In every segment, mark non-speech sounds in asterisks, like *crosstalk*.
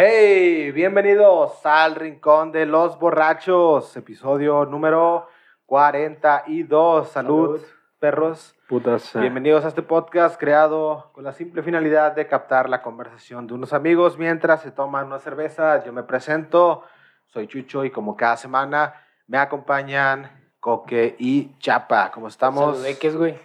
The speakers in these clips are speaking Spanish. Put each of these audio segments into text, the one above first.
Hey, bienvenidos al Rincón de los Borrachos, episodio número 42. Salud, Salud. perros. Putas. Bienvenidos a este podcast creado con la simple finalidad de captar la conversación de unos amigos mientras se toman una cerveza. Yo me presento, soy Chucho y como cada semana me acompañan Coque y Chapa. ¿Cómo estamos? Saludeques, güey.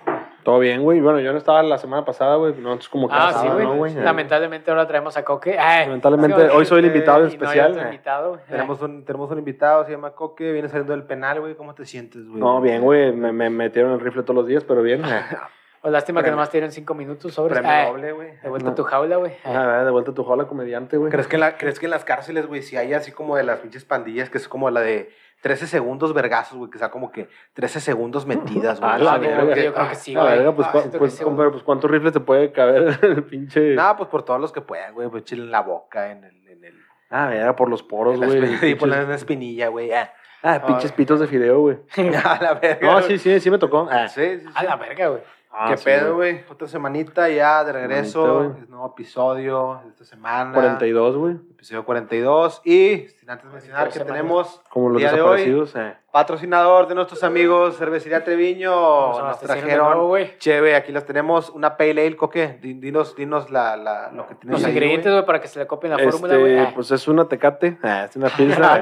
Todo bien, güey. Bueno, yo no estaba la semana pasada, güey. No, es como que Ah, estaba, sí, güey. ¿no, güey? Lamentablemente ahora traemos a Coque. Ay, Lamentablemente, sí, hoy soy el güey, invitado no especial, eh. invitado. Tenemos un, tenemos un invitado, se llama Coque, viene saliendo del penal, güey. ¿Cómo te sientes, güey? No, bien, güey. Me, me metieron el rifle todos los días, pero bien. eh. *laughs* Pues lástima que nomás tienen cinco minutos sobre. Premio Ay, doble, güey. de vuelta No. a tu jaula, güey. Ah, de vuelta a tu jola comediante, güey. ¿Crees que, en la- ¿Crees que en las cárceles, güey, si hay así como de las pinches pandillas, que es como la de 13 segundos vergazos, güey, que sea como que 13 segundos metidas, *laughs* güey? Ah, yo la creo verga. que- yo creo que sí, La güey. verga, pues, Ah, pues, sí, compadre, pues, ¿cuántos rifles te puede caber *laughs* el pinche? Nada, pues por todos los que puedan, güey, pues chile en la boca, en el... En el Ah, verga, por los poros, en la güey. espi- *laughs* y poner Pinches- una espinilla, güey. Ah, Ah, pinches pitos de fideo, güey. a la verga. No, sí, sí, sí me tocó. Ah, Sí, sí, sí. A la verga, güey. Ah, ¿Qué sí, pedo, güey? Otra semanita ya de regreso. Semanita, güey. nuevo episodio de esta semana. 42, güey. Episodio 42. Y sin antes mencionar que semanas. tenemos Como los día de hoy, desaparecidos. eh. patrocinador de nuestros amigos Cervecería Treviño. Nos trajeron nuevo, güey. Chévere, aquí las tenemos. Una Pale Ale, Coque. Di- Dinos, dinos la, la, lo que tienes Los ahí, ingredientes, güey. güey, para que se le copien la fórmula, güey. Este, Ay, pues es una tecate, *laughs* ah, es una *laughs* pizza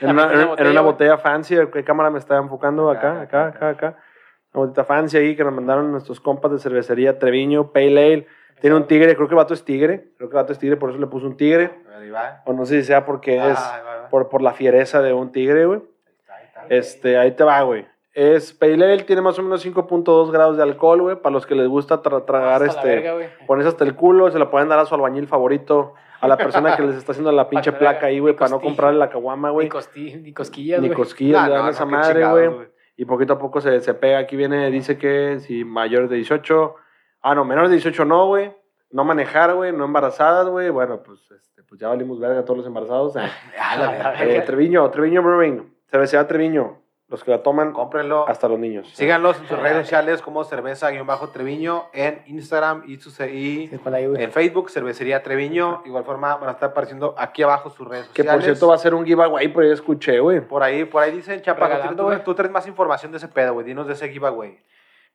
en, una, en- botella, en una güey. botella fancy. ¿Qué cámara me está enfocando? Acá, acá, acá, acá. Botita fancy ahí que nos mandaron nuestros compas de cervecería Treviño, Pale Ale. Tiene un tigre, creo que el vato es tigre. Creo que el vato es tigre, por eso le puso un tigre. Ahí va. O no sé si sea porque Ah, es ahí va, ahí va. por, por la fiereza de un tigre, güey. Este, ahí te va, güey. Es Pale Ale, tiene más o menos 5.2 grados de alcohol, güey. Para los que les gusta tra- tragar hasta la este verga, pones hasta el culo, se lo pueden dar a su albañil favorito, a la persona que les está haciendo la *laughs* pinche placa ahí, güey, ni para no comprarle la caguama, Ni, güey. costi- ni cosquillas, Ni güey. cosquillas, No, le dan no, a esa no, madre, güey. Y poquito a poco se, se pega. Aquí viene, dice que si mayores de 18. Ah, no, menores de 18 no, güey. No manejar, güey, no embarazadas, güey. Bueno, pues, este, pues ya valimos verga a todos los embarazados. *laughs* Eh, Treviño, Treviño Brewing, cervecería Treviño. Los que la toman, Cómprenlo. hasta los niños. Síganlos en sus redes sociales como cerveza-treviño en Instagram y, su, y en Facebook, Cervecería Treviño. Igual forma van a estar apareciendo aquí abajo sus redes Que sociales. por cierto va a ser un giveaway, por ahí escuché, güey. Por ahí, por ahí dicen, Chapa, tú, güey. tú traes más información de ese pedo, güey. Dinos de ese giveaway.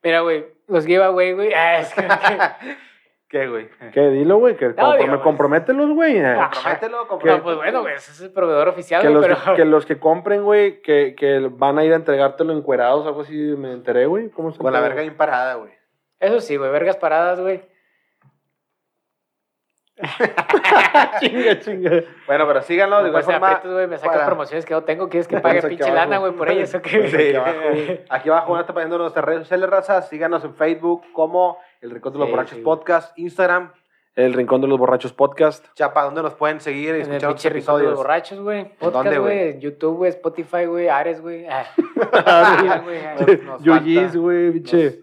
Mira, güey, los giveaway, güey. Ah, es que- *laughs* ¿Qué, güey? ¿qué? Dilo, güey, que comprom- digamos. compromételos, güey. eh. Compromételo, No, pues bueno, güey, ese es el proveedor oficial, Que güey, los pero... que, que los que compren, güey, que, que van a ir a entregártelo encuerados, algo así, me enteré, güey. ¿Cómo se Con la verga bien parada, güey. Eso sí, güey, vergas paradas, güey. *laughs* chinga, chinga. Bueno, pero síganlo de Me igual pues, forma. aprietas, güey, me sacas para- promociones que no tengo. ¿Quieres que *laughs* pague abajo. pinche lana, güey, por ellas o qué? Sí, *laughs* Aquí abajo, güey. Aquí abajo a estar poniendo nuestras redes sociales, raza. Síganos en Facebook como El Rincón de los Sí, Borrachos sí. Podcast, Instagram. El Rincón de los Borrachos Podcast. Chapa, ¿dónde nos pueden seguir y En el escuchar otros pinche rincón de los episodios? borrachos, güey. dónde, Podcast, güey? YouTube, güey. Spotify, güey. Ares, güey. Ah. Güey, ah. Güey, pinche.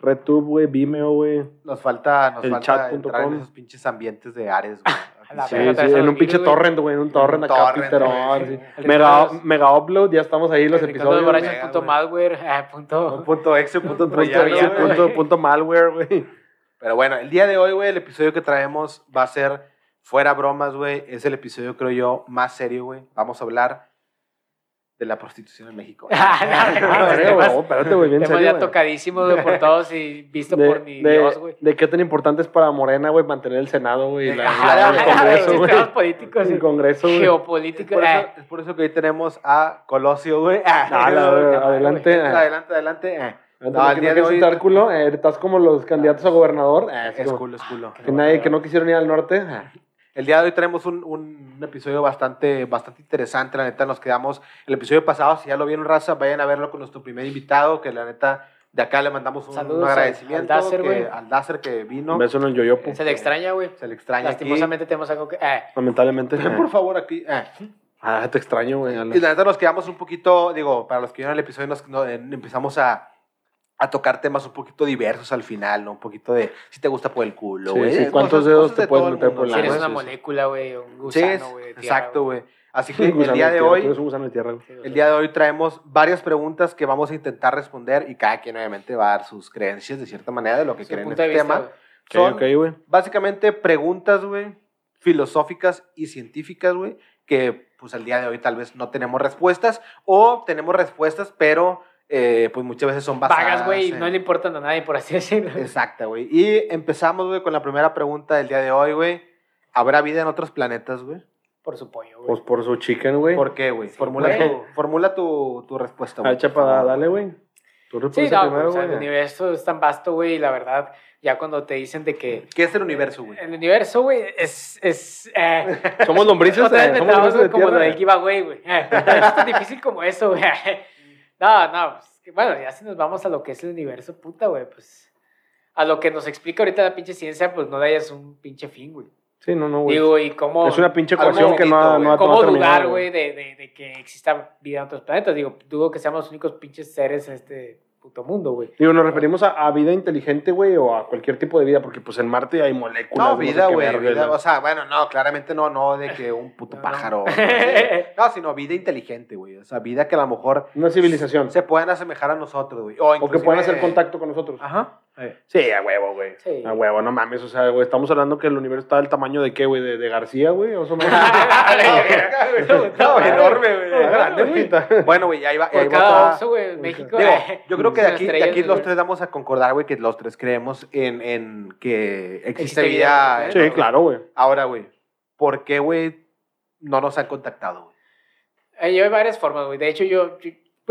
Retube, güey, Vimeo, güey. Nos falta, nos El falta entrar en esos pinches ambientes de Ares, güey. *laughs* Sí, sí, en un pinche torrent, güey, en un torrent acá, torrent, sí. *laughs* Mega, mega upload, ya estamos ahí los episodios. Mega, punto malware. *laughs* ah, Un punto... punto exe, punto Punto, troyano, ese güey. punto, punto malware, güey. Pero bueno, el día de hoy, güey, el episodio que traemos va a ser fuera bromas, güey. Es el episodio, creo yo, más serio, güey. Vamos a hablar de la prostitución en México. *laughs* No, no, no, espérate, güey, bien serio, ya güey, *laughs* por todos y visto de, por mi de- Dios, güey. de qué tan importante es para Morena, güey, mantener el Senado, güey, y la, la- la- el Congreso, güey. temas políticos, El. Congreso, güey. Es geopolíticos. por, eso, ah. es por eso que hoy tenemos a Colosio, güey. *laughs* Adelante. Adelante, adelante. eh. No, No, el el día de hoy- cálculo, eh, estás como los candidatos a gobernador. eh, Es como culo, es culo. que, nadie, que no quisieron ir al norte. ah. El día de hoy tenemos un, un episodio bastante, bastante interesante, la neta, nos quedamos, el episodio pasado, si ya lo vieron, raza, vayan a verlo con nuestro primer invitado, que la neta, de acá le mandamos un, Saludos un agradecimiento al Dacer, que- güey. al Dacer que vino, Un beso en el yoyopo. Se le extraña, güey. se le extraña Lastimosamente tenemos algo que... ah. Lamentablemente. Ven, por favor, aquí. eh. Ah, te extraño, güey. Y la neta nos quedamos un poquito, digo, para los que vieron el episodio, nos, no, eh, empezamos a, a tocar temas un poquito diversos al final, ¿no? Un poquito de si te gusta por el culo, Sí, güey. sí, eh, ¿cuántos cosas- dedos cosas te de puedes meter por Si la ¿no? eres Sí, una sí, sí. molécula, güey, un Sí, gusano, güey. de tierra, exacto, güey. Así *laughs* que el día de tierra, hoy, un tierra, el día de hoy traemos varias preguntas que vamos a intentar responder y cada quien obviamente va a dar sus creencias de cierta manera de lo que creen en este vista, tema. güey. Son Ok, ok, güey. básicamente preguntas, güey, filosóficas y científicas, güey, que pues al día de hoy tal vez no tenemos respuestas o tenemos respuestas, pero eh, pues muchas veces son basadas Vagas, güey, en- no le importan a nadie, por así decirlo. Exacta, güey. Y empezamos, güey, con la primera pregunta del día de hoy, güey. ¿Habrá vida en otros planetas, güey? Por su pollo, güey. Pues por su chicken, güey. ¿Por qué, güey? Sí, formula, güey. tu, formula tu, tu respuesta, Ah, güey. para favor. dale, güey. Tú Sí, no, primero, o sea, el güey. universo es tan vasto, güey, y la verdad, ya cuando te dicen de que ¿Qué es el universo, güey? el universo, güey, es... es eh, Somos lombrices, eh, somos lombrices de güey, como lo tierra. del giveaway, güey. Eh, *laughs* Es tan difícil como eso, güey. No, no, pues, bueno, ya si nos vamos a lo que es el universo, puta, güey, pues a lo que nos explica ahorita la pinche ciencia, pues no le hayas un pinche fin, güey. Sí, no, no, güey. Digo, y cómo, Es una pinche ecuación que no ha, no ha, cómo dudar, güey, de, de, de que exista vida en otros planetas. Digo, dudo que seamos los únicos pinches seres en este puto mundo, güey. Digo, nos referimos a, a vida inteligente, güey, o a cualquier tipo de vida, porque pues en Marte hay moléculas. No, vida, güey. ¿no? O sea, bueno, no, claramente no, no de que un puto *laughs* No. pájaro. *laughs* No, sino vida inteligente, güey. O sea, vida que a lo mejor Una civilización. se pueden asemejar a nosotros, güey. O, O que puedan hacer contacto con nosotros. Ajá. Eh. Sí, a huevo, güey. Sí. A huevo, no mames. O sea, güey, estamos hablando que el universo está del tamaño de qué, güey, de, de García, güey. O sea, *laughs* *laughs* no, No, enorme, güey. Grande, güey. Bueno, güey, ahí va. ahí va oso, güey, México. Digo, yo creo que de aquí, de aquí los tres vamos a concordar, güey, que los tres creemos en, en que existe, vida. Sí, claro, güey. Ahora, güey, ¿por qué, güey, no nos han contactado, güey? Eh, yo hay varias formas, güey. De hecho, yo...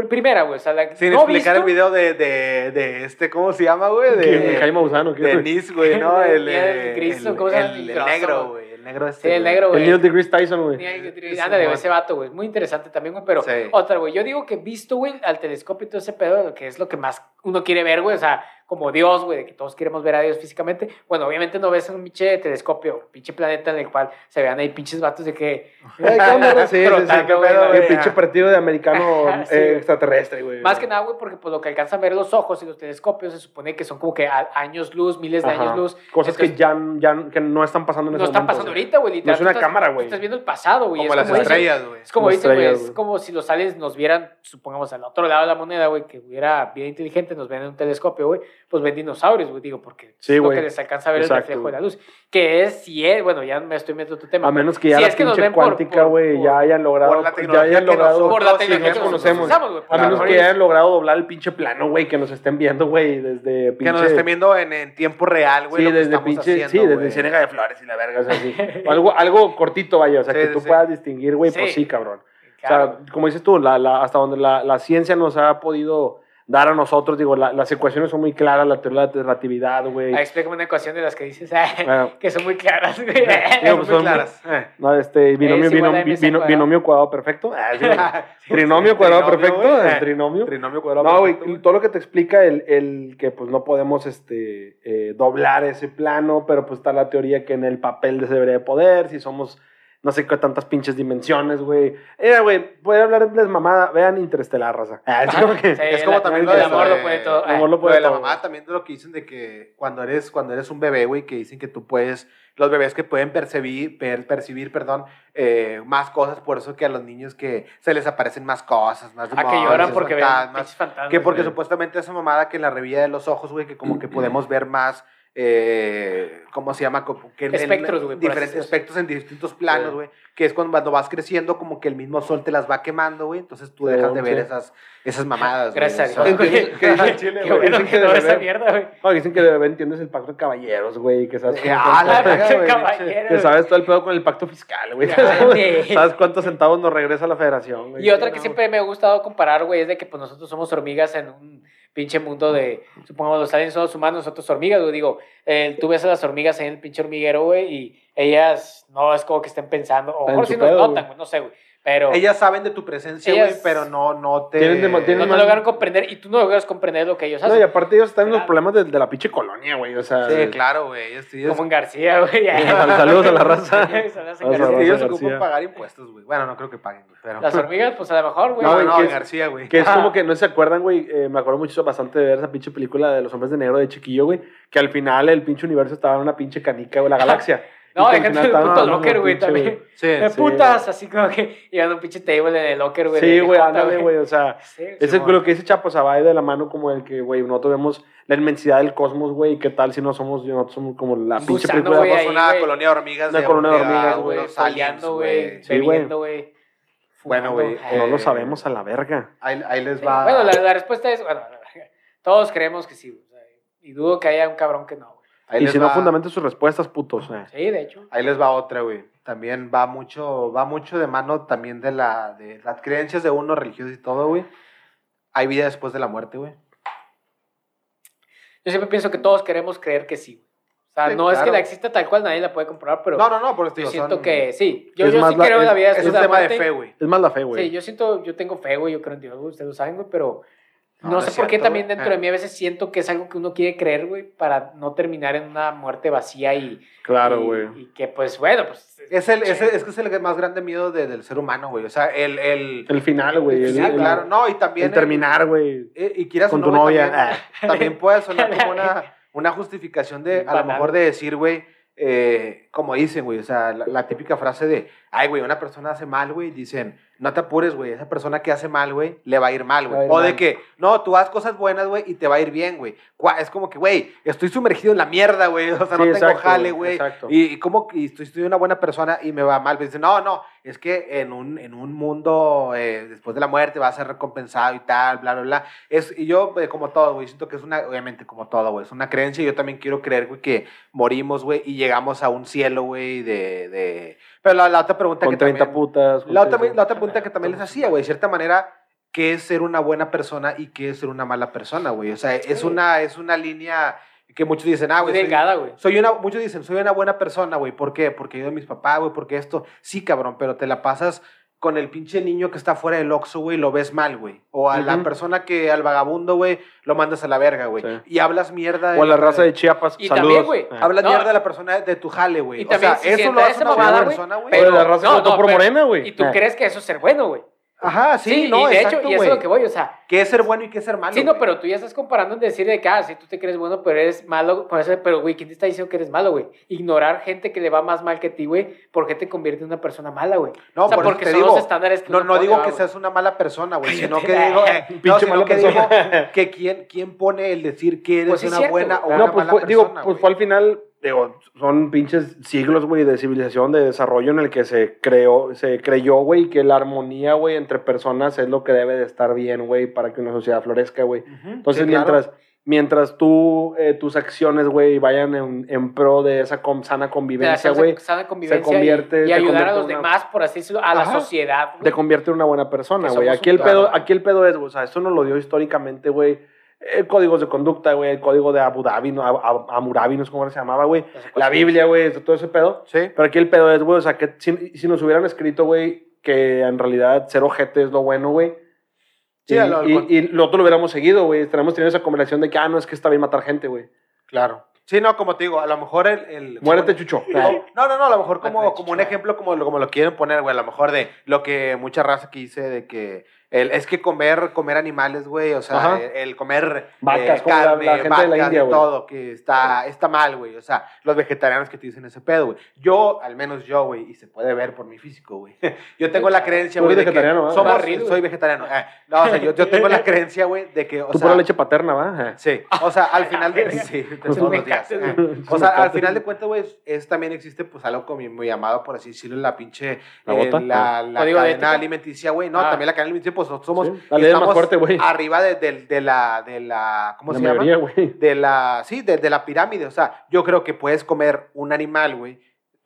primera, güey, o sea, la, Sin no explicar el visto- video de, de, de este, ¿cómo se llama, güey? ¿Qué, De, Jaime Mausano, ¿qué, de güey? Nis, güey, ¿no? *laughs* El, del eh, Cristo, el- ¿cómo se llama? el- El el negro, güey. El negro este. Sí, el güey. negro, El güey. Neil deGrasse Tyson, güey. Ándale, güey, ese vato, güey. Muy interesante también, güey. Pero Sí. otra, güey. Yo digo que visto, güey, al telescopio y todo ese pedo, que es lo que más uno quiere ver, güey. O sea, como Dios, güey, de que todos queremos ver a Dios físicamente. Bueno, obviamente no ves un pinche telescopio, pinche planeta en el cual se vean ahí pinches vatos de que. Güey. pinche partido de americano *laughs* Sí, eh, extraterrestre, güey. Más que nada, güey, porque pues lo que alcanzan a ver los ojos y los telescopios se supone que son como que años luz, miles de Ajá. años luz. Cosas que ya, ya que no están pasando en no ese están momento, pasando. Ahorita, güey. literal, No es una estás- cámara, güey. Estás viendo el pasado, güey. Como es las dicen- estrellas, güey. Es como Como dicen, güey, es como si los aliens nos vieran, supongamos, al otro lado de la moneda, güey, que hubiera vida inteligente, nos ven en un telescopio, güey, pues ven dinosaurios, güey, digo, porque Sí, es lo que les alcanza a ver Exacto, el reflejo de la luz. Que es, si es, bueno, ya me estoy metiendo en tu tema. A menos que ya Si la es que nos pinche ven por- cuántica, güey, ya hayan logrado, por la ya tecnología hayan que logrado, por la tecnología que conocemos. A menos que ya hayan logrado doblar el pinche plano, güey, que nos estén viendo, güey, desde pinche... Que nos estén viendo en, tiempo real, güey, Sí, lo que desde estamos pinche, haciendo, sí, desde. Ciénaga de Flores y la verga, o sea, sí. *laughs* O algo, algo cortito, vaya, o sea, Sí, que tú sí. puedas distinguir, güey, pues Sí. sí, cabrón. Claro, O sea, como dices tú, la, la- hasta donde la, la ciencia nos ha podido dar a nosotros, digo, la- las ecuaciones son muy claras, la teoría de la relatividad, güey. Ah, explícame una ecuación de las que dices, ah, Bueno, *laughs* que son muy claras, güey. Digo, *laughs* Son pues, muy son- claras. Eh. no, este, binomio, binomio, binomio cuadrado perfecto. *laughs* Ah, sí, trinomio cuadrado perfecto, el trinomio. Trinomio cuadrado No, güey, perfecto, todo lo que te explica el, el que pues no podemos este, eh, doblar ese plano, pero pues está la teoría que en el papel se debería de poder, si somos no sé qué tantas pinches dimensiones, güey. Era, güey, puede hablarles mamada, vean Interestelar, raza. Ah, es como que- Sí, Es el- como también lo el de- amor lo puede todo. el amor lo Lo puede de la todo. mamá también de lo que dicen de que cuando eres, cuando eres un bebé, güey, que dicen que tú puedes, los bebés que pueden percibir, per- percibir, perdón, eh, más cosas, por eso que a los niños que se les aparecen más cosas, más Ah, que demonios, lloran porque ven fantasmas, pinches fantasmas. que porque güey. supuestamente esa mamada que en la revilla de los ojos, güey, que como que *clears throat* podemos ver más, eh, ¿cómo se llama? Como que en- Espectros, güey, Diferentes espectros en distintos planos, Sí. güey, que es cuando, cuando vas creciendo como que el mismo sol te las va quemando, güey, entonces tú dejas de ver Sí. esas, esas mamadas. güey, Gracias a Dios, güey. que *laughs* dicen- Chile, Qué bueno dicen que que no esa mierda, güey. No, dicen que de bebé entiendes el pacto de caballeros, güey, que sabes *laughs* cómo- Ah, la *laughs* que sabes todo el pedo con el pacto fiscal, güey. ¿Sabes cuántos centavos nos regresa la federación, güey? Y otra que siempre me ha gustado comparar, güey, es de que pues nosotros somos hormigas en un pinche mundo de, supongamos, los aliens son los humanos, nosotros hormigas, güey, digo, eh, tú ves a las hormigas en el pinche hormiguero, güey, y ellas no es como que estén pensando, o mejor si nos notan, güey, no sé, güey, pero Ellas saben de tu presencia, güey, pero no, no te... Tienen de- no tienen te más- logran comprender, y tú no logras comprender lo que ellos No, hacen. y aparte ellos están en los problemas de, de la pinche colonia, güey. O sea, Sí, claro, güey. Ellos, ellos, Como en García, güey. Saludos a la raza. *laughs* Saludos a ellos, la García. ellos ocupan pagar impuestos, güey. Bueno, no creo que paguen, güey, pero... Las hormigas, pues a lo mejor, güey. No, no, que en es- García, güey. Que es como que no se acuerdan, güey. eh, me acuerdo mucho bastante de ver esa pinche película de los hombres de negro de chiquillo, güey. Que al final el pinche universo estaba en una pinche canica, güey, la galaxia. No, Y déjate estaban puto locker, güey, también. Sí, De sí, putas, así como que a un pinche table en el locker, güey. Sí, de güey, ándale, güey. O sea, Sí, ese es lo que dice Chapo, o sea, va de la mano como el que, güey, nosotros vemos la inmensidad del cosmos, güey. ¿Qué tal si no somos, nosotros somos como la Un pinche película? güey, ahí, una güey. colonia de hormigas. Una de colonia de hormigas, güey, follando, güey, Sí, güey. bebiendo, güey. Bueno, güey, No lo sabemos a la verga. Ahí, ahí les va. Bueno, la, la respuesta es, bueno, todos creemos que sí, y dudo que haya un cabrón que no, güey. Ahí Y si no va- fundamenta sus respuestas, putos. eh. Sí, de hecho. Ahí les va otra, güey. También va mucho, va mucho de mano también de la, de las creencias de uno religioso y todo, güey. Hay vida después de la muerte, güey. Yo siempre pienso que todos queremos creer que sí, güey. O sea, Sí, no es que claro. la exista tal cual, nadie la puede comprobar, pero No, no, no, por eso yo siento que sí. Yo, Es yo sí la- creo en la es- vida Es después un de la tema de muerte. fe, güey. Es más la fe, güey. Sí, yo siento, yo tengo fe, güey, yo creo en Dios, ustedes lo saben, güey, pero No, sé por qué cierto, también dentro Eh. de mí a veces siento que es algo que uno quiere creer, güey, para no terminar en una muerte vacía y... Claro, güey. Y, que, pues, bueno, pues... Es, el, es, es que es el más grande miedo de- del ser humano, güey. O sea, el... el, El final, güey. Sí, el- claro. No, y también... el terminar, güey. eh, y quieras Con tu novia. También, Ah. también puede sonar *laughs* como una, una justificación de, a lo mejor, de decir, güey, eh, como dicen, güey, o sea, la, la típica frase de, ay, güey, una persona hace mal, güey, dicen, no te apures, güey, esa persona que hace mal, güey, le va a ir mal, güey. O de que, no, tú haz cosas buenas, güey, y te va a ir bien, güey. Es como que, güey, estoy sumergido en la mierda, güey, o sea, no tengo jale, güey. Y, y como que estoy, estoy una buena persona y me va mal. Dicen, no, no, es que en un, en un mundo eh, después de la muerte va a ser recompensado y tal, bla, bla, bla. Es, y yo, eh, como todo, güey, siento que es una, obviamente, como todo, güey, es una creencia. Yo también quiero creer, güey, que morimos, güey, y llegamos a un cielo, güey, de, de... Pero la, la otra pregunta Con que 30 también... putas. La otra, la otra pregunta que también les hacía, güey, de cierta manera, ¿qué es ser una buena persona y qué es ser una mala persona, güey? O sea, es una, es una línea que muchos dicen, ah, güey, soy- delgada, güey. soy una, muchos dicen, soy una buena persona, güey. ¿Por qué? Porque ayudo a mis papás, güey, porque esto. Sí, cabrón, pero te la pasas con el pinche niño que está fuera del Oxxo, güey, lo ves mal, güey. O a la Ujú. persona que, al vagabundo, güey, lo mandas a la verga, güey. Sí. Y hablas mierda. O a la raza de Chiapas. Y Saludos. también, güey, Ah. Hablas No. mierda de la persona de tu jale, güey. Y O también, sea, si eso lo hace una mamada, persona, güey. Pero la raza votó por Morena, güey. Y tú Ah. crees que eso es ser bueno, güey. Ajá, sí, Sí, no, y de exacto, hecho, y eso es lo que voy, o sea, ¿Qué es ser bueno y qué es ser malo? sí, no, pero tú ya estás comparando en decir de que, ah, sí, tú te crees bueno, pero eres malo, por eso, pero, güey, ¿quién te está diciendo que eres malo, güey? Ignorar gente que le va más mal que a ti, güey, ¿por qué te convierte en una persona mala, güey? No, o sea, por porque te son digo, los estándares que No, no digo va, que seas una mala persona, güey, sino que Cállate. digo, *laughs* eh, no, Pinche sino que digo que quién, quién pone el decir que eres Pues una cierto, buena o No, una pues mala fue, digo, persona, pues güey. fue al final, digo, son pinches siglos, güey, de civilización, de desarrollo en el que se creó, se creyó, güey, que la armonía, güey, entre personas es lo que debe de estar bien, güey, para que una sociedad florezca, güey. Entonces, sí, claro. mientras, mientras tú, eh, tus acciones, güey, vayan en, en pro de esa sana convivencia, güey, convivencia convierte- y, y ayudar a los una- demás, por así decirlo, a la sociedad, güey. te convierte en una buena persona, güey. Aquí el pedo, aquí el pedo es, o sea, esto nos lo dio históricamente, güey. Eh, códigos de conducta, güey, el código de Abu Dhabi, no, Ab- Ab- Hammurabi, no sé cómo se llamaba, güey. La Biblia, güey, todo ese pedo. Sí. Pero aquí el pedo es, güey, o sea, que si, si nos hubieran escrito, güey, que en realidad ser ojete es lo bueno, güey. Sí, y, lo- y, y nosotros lo hubiéramos seguido, güey. Tenemos tenido esa conversación de que, ah, no, es que está bien matar gente, güey. Claro. Sí, no, como te digo, a lo mejor el... el Muérete, chucho. *laughs* No, no, no, a lo mejor como, como un ejemplo, como, lo- como lo quieren poner, güey, a lo mejor de lo que mucha raza que dice de que el, es que comer, comer animales, güey, o sea, el, el comer Vacas, eh, la- carne, la gente de la vacas India, y todo, que está, está mal, güey, o sea, los vegetarianos que te dicen ese pedo, güey. Yo, al menos yo, güey, y se puede ver por mi físico, güey, *laughs* yo tengo la creencia, güey, de que somos, Barril, soy vegetariano. eh, no, o sea, yo, yo tengo la *laughs* creencia, güey, de que, o Tú sea, pura leche paterna, ¿va? Sí, o sea, al final de... *laughs* Sí, Pues todos los días. eh. O sea, al final de cuentas, güey, es, también existe, pues, algo como muy llamado, por así decirlo, la pinche... ¿La eh, bota? la, la ¿Código de cadena alimenticia, güey. No, Ah. también la cadena alimenticia, pues, nosotros somos... Sí, la ley es más estamos fuerte, güey. Arriba de, de- de la... De la ¿Cómo La se llama? mayoría, güey. de la, sí, de, de la pirámide. O sea, yo creo que puedes comer un animal, güey.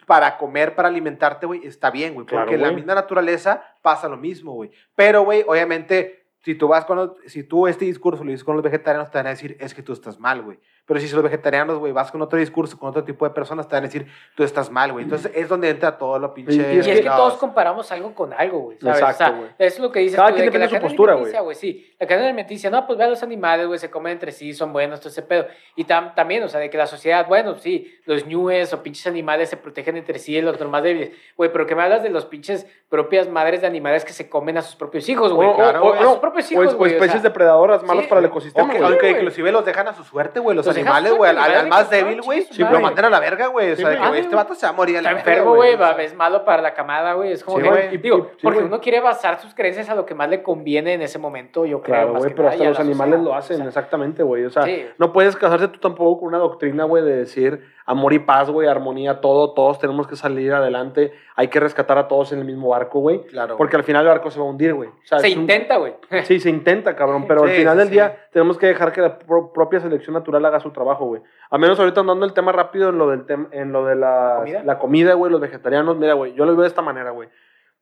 Para comer, para alimentarte, güey, está bien, güey. Claro, Porque en la misma naturaleza pasa lo mismo, güey. Pero, güey, obviamente, si tú vas con los- si tú este discurso lo dices con los vegetarianos, te van a decir, es que tú estás mal, güey. Pero si los vegetarianos, güey, vas con otro discurso, con otro tipo de personas, te van a decir, tú estás mal, güey. Entonces es donde entra todo lo pinche. Y- y Y es que todos comparamos algo con algo, güey. Exacto, o sea, güey. eso es lo que dices Cada tú, quien de que la de su postura, güey. Sí, la cadena alimenticia, no, pues ve a los animales, güey, se comen entre sí, son buenos, todo ese pedo. Y tam- también, o sea, de que la sociedad, bueno, sí, los ñues o pinches animales se protegen entre sí, los más débiles. Güey, pero que me hablas de los pinches propias madres de animales que se comen a sus propios hijos, güey. O- claro, o- güey. o- a sus propios hijos, güey. o especies sea, depredadoras malas sí, para el ecosistema, que- güey. aunque güey. inclusive los dejan a su suerte, güey. Los, animales, güey. Al, más débil, güey, su lo mandan a la verga, güey. O Sí, sea, de güey. que, güey, este vato se va a morir a la Está enfermo, güey, es malo para la camada, güey. Es como Sí, que, güey. digo, Y- sí, porque uno quiere basar sus creencias a lo que más le conviene en ese momento, yo creo. Claro, güey, pero hasta los animales lo hacen, exactamente, güey. O sea, Sí. no puedes casarte tú tampoco con una doctrina, güey, de decir amor y paz, güey, armonía, todo, todos tenemos que salir adelante, hay que rescatar a todos en el mismo barco, güey. Claro. Porque al final el barco se va a hundir, güey. O sea, Se intenta, güey. *laughs* Sí, se intenta, cabrón, pero al final sí, del sí. día tenemos que dejar que la pro- propia selección natural haga su trabajo, güey. A menos ahorita andando el tema rápido en lo, del tem- en lo de la, comida? la comida, güey, los vegetarianos. Mira, güey, yo lo veo de esta manera, güey.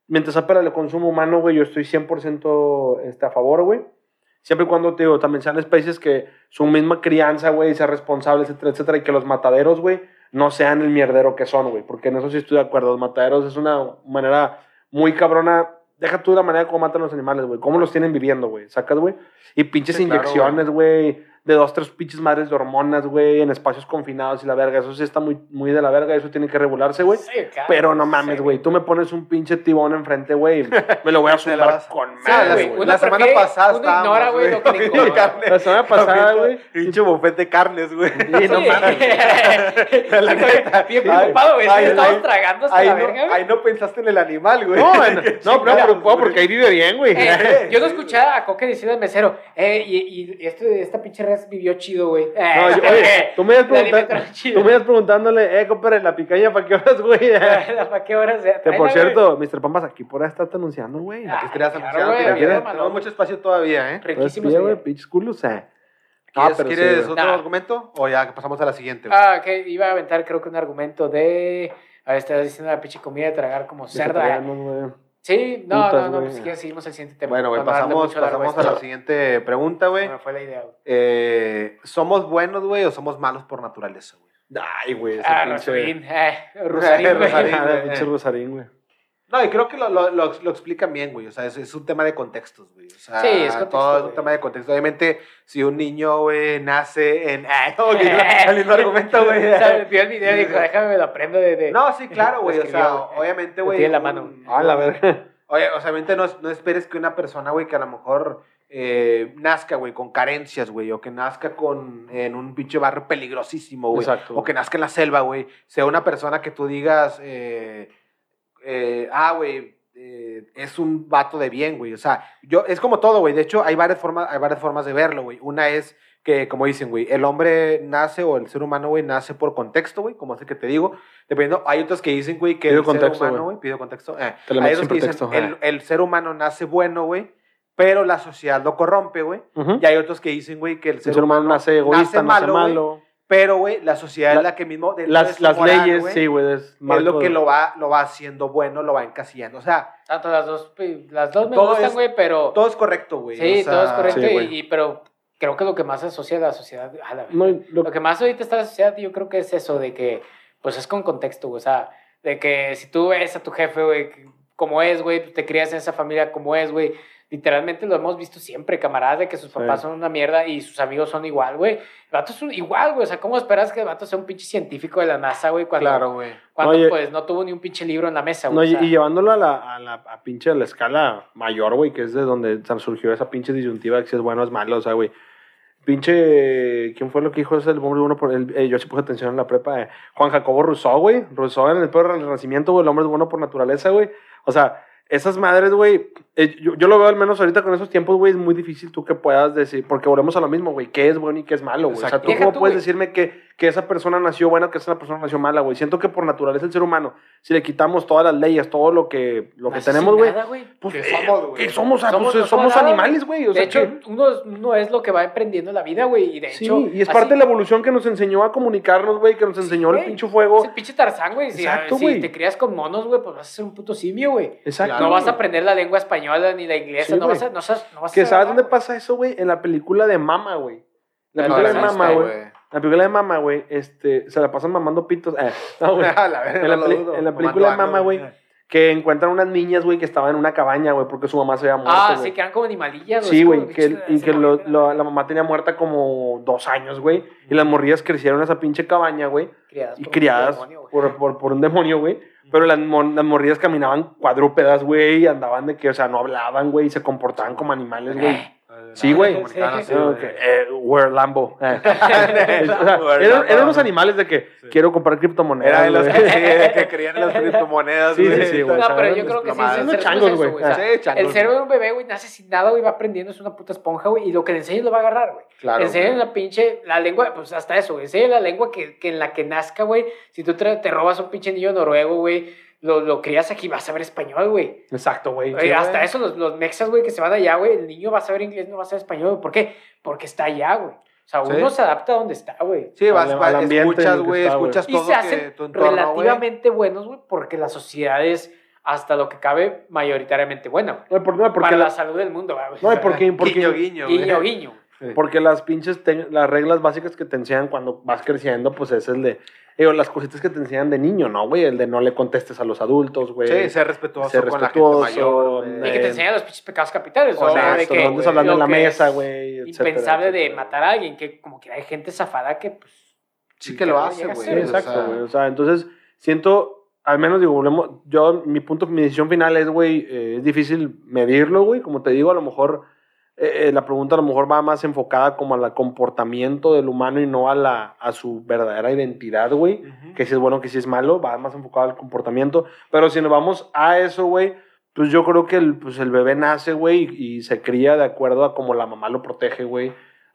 Mientras sea para el consumo humano, güey, yo estoy 100% este, a favor, güey. Siempre y cuando, te digo, también sean especies que su misma crianza, güey, sea responsable, etcétera, etcétera, y que los mataderos, güey, no sean el mierdero que son, güey. Porque en eso sí estoy de acuerdo. Los mataderos es una manera muy cabrona. Deja tú la manera como matan los animales, güey. Cómo los tienen viviendo, güey. Sacas, güey. Y pinches Sí, inyecciones, güey. De dos, tres pinches madres de hormonas, güey. En espacios confinados y la verga. Eso sí está muy, muy de la verga. Eso tiene que regularse, güey. Sí, claro. Pero no mames, Sí, güey. Tú me pones un pinche tibón enfrente, güey. Me lo voy a *laughs* sumar con Sí, madre, la- güey. semana pasada ignora, güey, lo que. *laughs* La semana pasada, güey. Pinche buffet de carnes, güey. *laughs* Sí, no Sí. mames. La neta. Bien preocupado, güey. ay, Sí, Estamos tragando hasta Ahí la no, verga, güey. ahí no pensaste en el animal, güey. No, no, pero preocupado porque ahí vive bien, güey. Eh, yo no escuché a Coque decirle al mesero, eh, y, y este, esta pinche vivió chido, güey. Eh, No, yo- oye, *laughs* tú me ibas preguntando, chido. tú me ibas preguntándole, eh, compadre, la picaña, ¿para qué horas, güey? *laughs* Que ¿Para qué horas? sea? por cierto, Mr. Pampas, aquí por ahí estás anunciando, güey. Ah, güey, Mira, mira, mira, malo. Tenemos mucho espacio todavía, ¿eh? güey. Riquísimo Respira, ese güey, día. pinches culos, eh. ¿Quieres, Ah, pero sí, ¿quieres güey. otro Nah. argumento? O ya pasamos a la siguiente. Ah, que iba a aventar, creo que un argumento de. A ver, estás diciendo la pinche comida de tragar como cerda. Sí, no, Putas, no, no, pues si quieres seguimos el siguiente tema. bueno, güey, pasamos, pasamos a la siguiente pregunta, güey. Me fue la idea, güey. Eh, ¿Somos buenos, güey, o somos malos por naturaleza, güey? Ay, güey, ese Ah, pinche... Rosarín, eh, *laughs* Rosarín, güey. Rosarín. Güey. pinche Rosarín, güey. No, y creo que lo, lo, lo, lo explican bien, güey. O sea, es, es un tema de contextos, güey. O sea, Sí, es contexto, todo es un tema de contexto. Obviamente, si un niño, güey, nace en... *laughs* Ah, no, que *laughs* no, el mismo argumento, güey. O sea, vio el video y dijo, *laughs* déjame me lo aprendo de. de- No, sí, claro, güey. O sea, güey. obviamente, güey. tiene en la un- mano. Ah, la verga. Oye, o sea, obviamente no, no esperes que una persona, güey, que a lo mejor eh, nazca, güey, con carencias, güey, o que nazca con, en un pinche barrio peligrosísimo, güey, Exacto. o que nazca en la selva, güey, sea una persona que tú digas, eh, eh, ah, güey, eh, es un vato de bien, güey, o sea, yo, es como todo, güey, de hecho, hay varias formas, hay varias formas de verlo, güey, una es que, como dicen, güey, el hombre nace o el ser humano, güey, nace por contexto, güey, como es el que te digo, dependiendo, hay otros que dicen, güey, que Pido el contexto, ser humano, güey. pido contexto, eh, hay otros que dicen, el, el ser humano nace bueno, güey, pero la sociedad lo corrompe, güey. Y hay otros que dicen, güey, que el El ser, ser humano nace egoísta, nace malo, güey, malo. Pero, güey, la sociedad La- es la que mismo... de Las, las moral, leyes, güey, sí, güey, es Es lo que lo va, lo va haciendo bueno, lo va encasillando. O sea, Tanto las dos, las dos me Todo gustan, güey, pero. todo es correcto, güey. sí, o sea, todo es correcto, Sí, y, y- pero creo que lo que más asocia a la sociedad. a la- No, lo- Lo que más ahorita está la sociedad, yo creo que es eso, de que, pues es con contexto, güey. O sea, de que si tú ves a tu jefe, güey, como es, güey, pues, te crías en esa familia como es, güey. Literalmente lo hemos visto siempre, camaradas, de que sus papás Sí. son una mierda y sus amigos son igual, güey. El vato es un- igual, güey. O sea, ¿cómo esperas que el vato sea un pinche científico de la NASA, güey? Cuando, Claro, güey. cuando Oye. pues no tuvo ni un pinche libro en la mesa, No, güey. y, o sea, y llevándolo a la, a la a pinche a la escala mayor, güey, que es de donde surgió esa pinche disyuntiva que si es bueno o es malo, o sea, güey. Pinche, ¿quién fue lo que dijo ese el hombre bueno por el, eh, yo sí puse atención en la prepa, eh, Juan Jacobo Rousseau, güey. Rousseau en el perro del Renacimiento, güey, el hombre es bueno por naturaleza, güey. O sea, esas madres, güey, eh, yo, yo lo veo al menos ahorita con esos tiempos, güey, es muy difícil tú que puedas decir, porque volvemos a lo mismo, güey, qué es bueno y qué es malo, güey. O sea, tú Deja cómo tú, puedes decirme que, que esa persona nació buena, que esa persona nació mala, güey. Siento que por naturaleza el ser humano, si le quitamos todas las leyes, todo lo que, lo que tenemos, güey, pues, ¿Qué eh, somos, güey? ¿qué somos? Ah, Somos- pues, no somos, animales, güey. O De sea, hecho, que- uno, uno es lo que va aprendiendo en la vida, güey. Y de sí, hecho. y es así- parte de la evolución que nos enseñó a comunicarnos, güey, que nos Sí, enseñó el pinche fuego. Es el pinche Tarzán, güey. Si, Exacto, si güey. te crías con monos, güey, pues vas a ser un puto simio, güey. Exacto. Claro, no vas a aprender la lengua española ni la inglesa. Sí, no, vas a, no, sabes- no vas a Que sabes dónde pasa eso, güey? En la película de Mama, güey. La película de Mama, güey. La película de Mama, güey, este, se la pasan mamando pitos. Eh, no, *laughs* güey. A la *laughs* verga, En la no lo peli- dudo. en la Tomando película de Mama, güey, que encuentran unas niñas, güey, que estaban en una cabaña, güey, porque su mamá se había muerto, Ah, güey. sí, que eran como animalillas, Sí, güey, que, pinche- y que lo- la mamá tenía muerta como dos años, güey, y las morrillas crecieron en esa pinche cabaña, güey, Criadas y por un criadas demonio, güey. por, por, por un demonio, güey, pero las, mon- las morrillas caminaban cuadrúpedas, güey, y andaban de que, o sea, no hablaban, güey, y se comportaban como animales, güey. Eh, Sí, güey. Ah, güey. ok. Eh, we're Lambo. Eh. *laughs* Lambo, *laughs* O sea, eran, eran unos animales de que Sí. quiero comprar criptomonedas. Era de los que, güey. sí, de que creían en las *laughs* criptomonedas, Sí, sí, güey. sí, güey. No, pero yo creo que sí, sí, sí, sí, changos, sí, güey. Sí, el cerebro de un bebé, güey, nace sin nada, güey, va aprendiendo, es una puta esponja, güey, y lo que le enseñes lo va a agarrar, güey. Claro, enseñan güey. la pinche, la lengua, pues hasta eso, güey. Enseñan la lengua que, que en la que nazca, güey. Si tú te, te robas un pinche niño noruego, güey, lo, lo crías aquí, vas a ver español, güey. Exacto, güey. Oye, Sí, hasta güey. eso, los, los mexas, güey, que se van allá, güey, el niño va a saber inglés, no va a saber español. güey. ¿Por qué? Porque está allá, güey. O sea, Sí. uno se adapta a donde está, güey. Sí, vas, Al- vas, al ambiente en escuchas, güey, güey. escuchas Y todo se que hacen tu entorno, güey. relativamente buenos, güey, porque la sociedad es, hasta lo que cabe, mayoritariamente buena, güey. No, por- no, porque, Para la la- salud del mundo, güey. no, porque, porque, Guiño, guiño, güey. Guiño, guiño. Sí. porque las pinches, te- las reglas básicas que te enseñan cuando vas creciendo, pues es el de, digo, las cositas que te enseñan de niño, ¿no, güey? El de no le contestes a los adultos, güey. Sí, ser respetuoso Ser con la respetuoso, gente mayor. Y que te enseñan los pinches pecados capitales. O sea, de que andes hablando en la mesa, es güey. etcétera, Impensable de etcétera. matar a alguien, que como que hay gente zafada que, pues. Sí que lo hace, güey. Sí, o exacto, sea, güey. O sea, entonces siento, al menos digo, volvemos, yo, mi punto, mi decisión final es, güey, eh, es difícil medirlo, güey. Como te digo, a lo mejor eh, eh, la pregunta a lo mejor va más enfocada como al comportamiento del humano y no a, la, a su verdadera identidad, güey. Que si es bueno, que si es malo, va más enfocado al comportamiento. Pero si nos vamos a eso, güey, pues yo creo que el, pues el bebé nace, güey, y, y se cría de acuerdo a como la mamá lo protege, güey.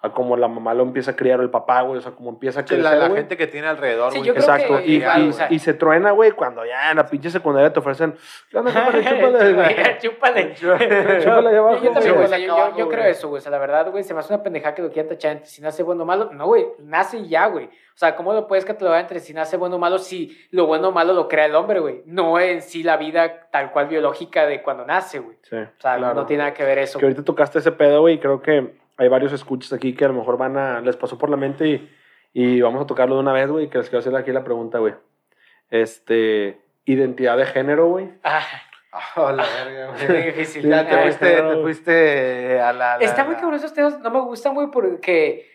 A como la mamá lo empieza a criar o el papá, güey. O sea, como empieza a Sí, crecer, la, la güey. gente que tiene alrededor, Sí, güey. Exacto, que y, igual, y- o sea- y se truena, güey, cuando ya en la pinche secundaria te ofrecen, ¿qué onda, compadre? *laughs* Chúpale, güey. *laughs* Chúpale. *laughs* Chúpale abajo, Yo también, güey. güey, o sea, yo, yo- Abajo, yo creo eso, güey. O sea, la verdad, güey, se me hace una pendejada que lo quieran tachar entre si nace bueno o malo. No, güey, nace y ya, güey. O sea, ¿cómo lo puedes catalogar entre si nace bueno o malo si lo bueno o malo lo crea el hombre, güey? No en sí la vida tal cual biológica de cuando nace, güey. Sí. O sea, Claro. no tiene nada que ver eso. Que ahorita tocaste ese pedo, güey, y creo que hay varios escuchas aquí que a lo mejor van a, les pasó por la mente y, y vamos a tocarlo de una vez, güey, que les quiero hacer aquí la pregunta, güey. Este, identidad de género, güey. Ah, *laughs* Oh, la verga, es güey. muy difícil. Ya te Ah, fuiste, te fuiste a la. la- Está muy cabrón esos temas, no me gustan, güey, porque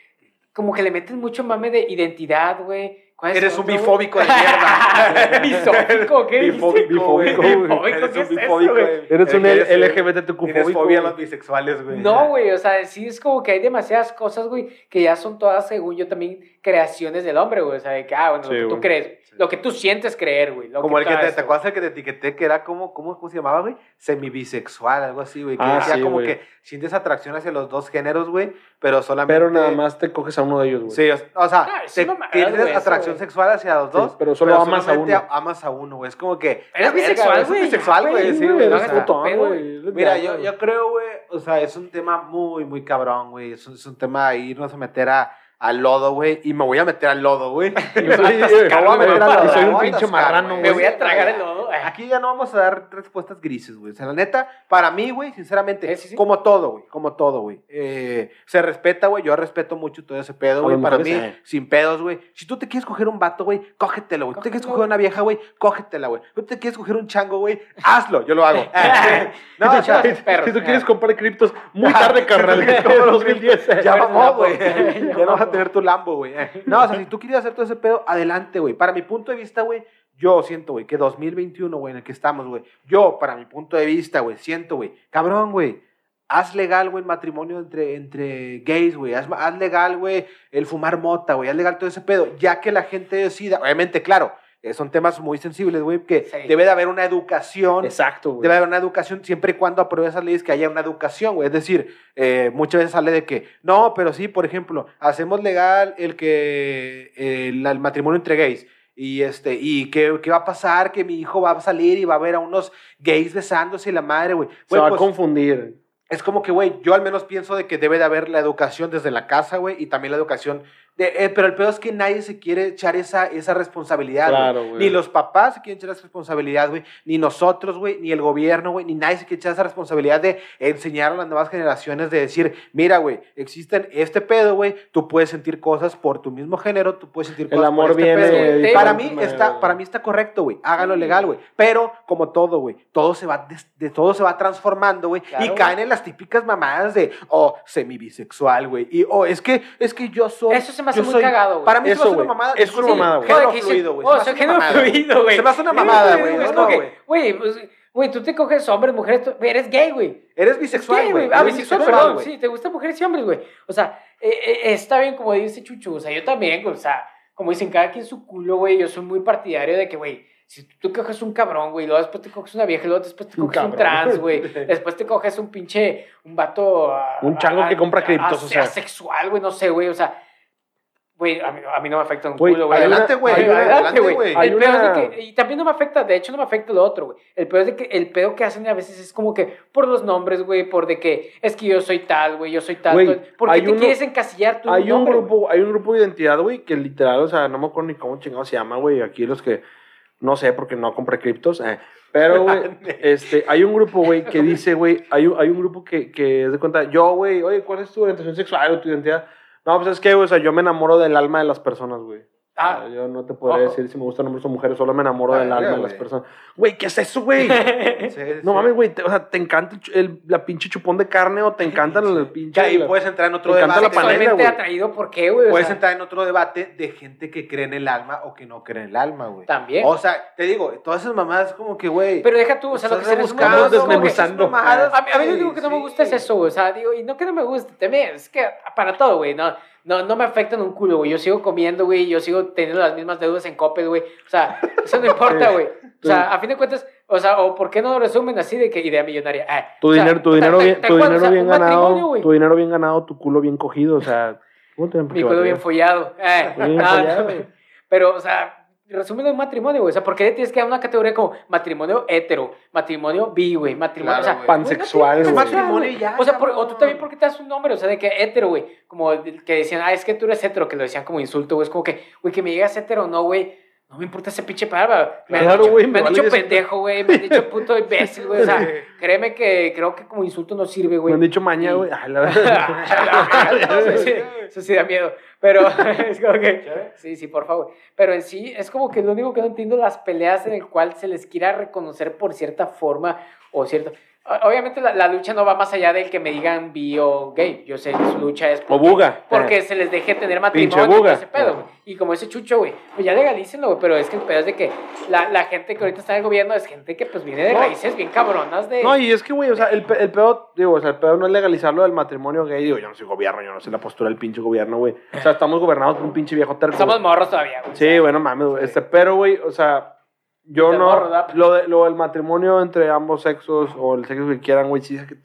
como que le meten mucho mame de identidad, güey. ¿Cuál es Eres un bifóbico de mierda. *laughs* ¿Misófico? ¿Qué? Bifóbico, güey. Bifóbico, güey. Eres ¿Qué un es eso, bifóbico. Eres un LGBTQ Tienes fobia a los bisexuales, güey. No, güey, o sea, sí es como que hay demasiadas cosas, güey, que ya son todas, según yo, también creaciones del hombre, güey. O sea, de que, ah, bueno, Sí, lo que tú crees, lo que tú sientes creer, güey. lo Como el que te, ¿te acuerdas el que te etiqueté que era como, ¿cómo, cómo se llamaba, güey? Semibisexual, algo así, güey. Que Ah, decía sí, como güey. que sientes atracción hacia los dos géneros, güey, pero solamente. Pero nada más te coges a uno de ellos, güey. Sí, o, o sea, Ah, es te- tienes eso, atracción güey. sexual hacia los Sí, dos, pero solo amas a solamente uno. amas a uno, güey. Es como que. Eres bisexual, es güey, bisexual, ya, güey. Sí, güey, güey. no eres putón. Eres Mira, yo, creo, güey, o sea, es un tema muy, muy cabrón, güey. Es un, es un tema de irnos a meter a, al lodo, güey. Y me voy a meter al lodo, güey. *laughs* Yo soy, Me voy a atascar, me voy a güey, meter a me la- voy a soy un pinche güey. Me voy a tragar el lodo. Aquí ya no vamos a dar respuestas grises, güey. O sea, la neta, para mí, güey, sinceramente, Eh, sí, sí. como todo, güey, como todo, güey. Eh, se respeta, güey. Yo respeto mucho todo ese pedo, güey. Para mí, eh. sin pedos, güey. Si tú te quieres coger un vato, güey, cógetelo, güey. Tú te quieres coger una vieja, güey, cógetela, güey. Tú te quieres coger un chango, güey, hazlo. Yo lo hago. *laughs* no, o sea, si tú quieres comprar criptos, muy tarde, carnal. Sí, como los 2010. ya Lambo. güey. Ya no tener tu Lambo, güey. *laughs* No, o sea, si tú quieres hacer todo ese pedo, adelante, güey. Para mi punto de vista, güey, yo siento, güey, que 2021, güey, en el que estamos, güey. Yo, para mi punto de vista, güey, siento, güey, cabrón, güey. Haz legal, güey, el matrimonio entre, entre gays, güey. Haz, haz legal, güey, el fumar mota, güey. Haz legal todo ese pedo. Ya que la gente decida, obviamente, claro, eh, son temas muy sensibles, güey, que Sí. debe de haber una educación Exacto, güey. Debe haber una educación siempre y cuando apruebe esas leyes que haya una educación, güey. Es decir, eh, muchas veces sale de que, no, pero sí, por ejemplo, hacemos legal el que el, el matrimonio entre gays. Y, este, y ¿qué, qué va a pasar? Que mi hijo va a salir y va a ver a unos gays besándose y la madre, güey. Se va pues, a confundir. es como que, güey, yo al menos pienso de que debe de haber la educación desde la casa, güey, y también la educación. De, eh, pero el peor es que nadie se quiere echar esa, esa responsabilidad, güey. Claro, güey. Ni los papás se quieren echar esa responsabilidad, güey. Ni nosotros, güey. Ni el gobierno, güey. Ni nadie se quiere echar esa responsabilidad de enseñar a las nuevas generaciones de decir, mira, güey, existen este pedo, güey. Tú puedes sentir cosas por tu mismo género. Tú puedes sentir El cosas amor por este viene pedo, güey. de Para mí, está, para mí está correcto, güey. Hágalo legal, güey. Pero, como todo, güey, todo se va, des- de, todo se va transformando, güey. Claro, y güey. caen en las típicas mamadas de, oh, semibisexual, güey. Y, oh, es que, es que yo soy. Eso se me hace yo muy soy- cagado, güey. Para mí Eso, eso, es una güey. mamada. Es una Sí, mamada, güey. Género fluido, güey. Oh, Se me hace una género mamada, güey. fluido, güey. Se me hace una mamada, güey. Es como que, güey. güey, pues, Güey, tú te coges hombres, mujeres, tú- eres gay, güey. Eres bisexual, ¿Qué, güey. Ah, bisexual, perdón. Sí, te gustan mujeres y hombres, güey. O sea, eh, eh, está bien como dice Chucho. O sea, yo también, güey. O sea, como dicen, cada quien su culo, güey. Yo soy muy partidario de que, güey, si tú coges un cabrón, güey, luego después te coges una vieja, y luego después te Un coges un, cabrón. trans, güey. *laughs* Después te coges un pinche, un vato. ah, Un chango que compra criptos, o sea. Asexual, güey, no sé, güey. O sea, güey, a mí, a mí no me afecta un Güey, culo, güey. adelante, güey, adelante, güey. El pedo es una- de que, y también no me afecta, de hecho no me afecta lo otro, güey. El pedo es de que el pedo que hacen a veces es como que por los nombres, güey, por de que es que yo soy tal, güey, yo soy tal. Güey, güey. ¿Por qué te uno- quieres encasillar tú? Hay un nombre, grupo, hay un grupo de identidad, güey, que literal, o sea, no me acuerdo ni cómo chingado se llama, güey. Aquí los que no sé porque no compré criptos. eh. Pero, güey, *laughs* este, hay un grupo, güey, que dice, güey, hay un, hay un grupo que, que es de cuenta, yo, güey, oye, ¿cuál es tu orientación sexual o tu identidad? No, pues es que, o sea, yo me enamoro del alma de las personas, güey. Ah. Sea, yo no te podría Ojo. decir si me gustan hombres o mujeres, solo me enamoro Ah, del alma de las personas. Güey, ¿qué es eso, güey? *laughs* No sí. mames, güey, te- o sea, ¿te encanta el el- la pinche chupón de carne o te encantan los pinche... Ahí la- puedes entrar en otro debate. la panela, Sexualmente güey. atraído, ¿por qué, güey? Puedes sea, entrar en otro debate de gente que cree en el alma o que no cree en el alma, güey. También. O sea, te digo, todas esas mamadas como que, güey. Pero deja tú, o sea, lo que se que- desmenuzando. A mí, a mí lo único que no me Sí. gusta es eso, güey. O sea, digo, y no que no me guste, también, es que para todo, güey. No, no, no me afecta en un culo, güey. Yo sigo comiendo, güey. Yo sigo teniendo las mismas deudas en Coppel, güey. O sea, eso no *laughs* importa, güey. O sea, a fin de cuentas, o sea, o por qué no lo resumen así de que idea millonaria. Ah, Tu dinero, tu dinero bien, tu dinero bien ganado, tu dinero bien ganado, tu culo bien cogido, o sea, ¿cómo te Mi culo bien follado. Eh, Bien no, follado. no. Pero, o sea, resumen un matrimonio, güey. O sea, ¿por qué tienes que dar una categoría como matrimonio hetero, matrimonio bi, güey, matrimonio, Claro, o sea. Pansexual, güey, Matrimonio ya, O sea, por- o tú también, ¿por qué te das un nombre? O sea, de que hetero, güey. Como que decían, ah, es que tú eres hetero, que lo decían como insulto, güey. Es como que, güey, que me digas hetero no, güey. No me importa ese pinche palabra. Me han Claro, dicho, güey, me me han vale dicho pendejo, güey. Me han dicho puto imbécil, güey. O sea, *laughs* créeme que creo que como insulto no sirve, Me güey. han dicho maña, güey. Ay, la *laughs* verdad. eso, sí, eso sí da miedo. Pero *laughs* es como que. Sí, sí, por favor. Pero en sí, es como que lo único que no entiendo las peleas en el cual se les quiera reconocer por cierta forma o cierto. Obviamente la, la lucha no va más allá del que me digan bi o gay. Yo sé que su lucha es O buga. porque Eh. se les deje tener matrimonio ese pedo, güey. Y como ese chucho, güey, pues ya legalícenlo, güey. Pero es que el pedo es de que la, la gente que ahorita está en el gobierno es gente que pues viene de No. raíces bien cabronas de... No, y es que, güey, o sea, el, el pedo, digo, o sea, el pedo no es legalizarlo del matrimonio gay. Digo, yo no soy gobierno, yo no sé la postura del pinche gobierno, güey. O sea, estamos gobernados por un pinche viejo terco. Somos morros todavía, güey. Sí, bueno, mames, güey. Este, pero, güey, o sea, yo no. lo, de, lo del matrimonio entre ambos sexos o el sexo que quieran, güey, sí, es que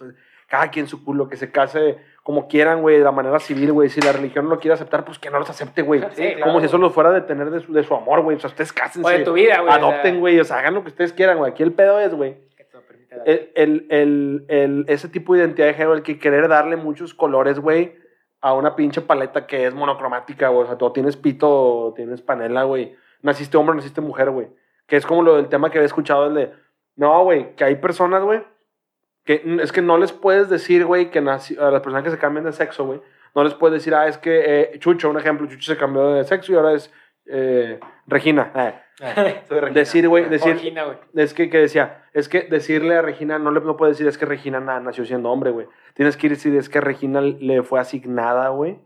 cada quien su culo, que se case como quieran, güey, de la manera civil, güey. Si la religión no lo quiere aceptar, pues que no los acepte, güey. *laughs* Sí, como si eso los fuera a detener de su, de su amor, güey. O sea, ustedes cásense. O de tu vida, güey. Adopten, güey. O sea, hagan lo que ustedes quieran, güey. Aquí el pedo es, güey. El, el, el, el- ese tipo de identidad de género, el que querer darle muchos colores, güey, a una pinche paleta que es monocromática, güey. O sea, tú tienes pito, tienes panela, güey. Naciste hombre, naciste mujer, güey. Que es como lo del tema que había escuchado, el de, no, güey, que hay personas, güey, que es que no les puedes decir, güey, que naci- a las personas que se cambian de sexo, güey, no les puedes decir, ah, es que eh, Chucho, un ejemplo, Chucho se cambió de sexo y ahora es eh, Regina. Eh, *laughs* soy Regina. decir, güey, decir, Orgina, güey. es que, que decía, es que decirle a Regina, no le no puede decir es que Regina na- nació siendo hombre, güey. Tienes que decir es que Regina le fue asignada, güey.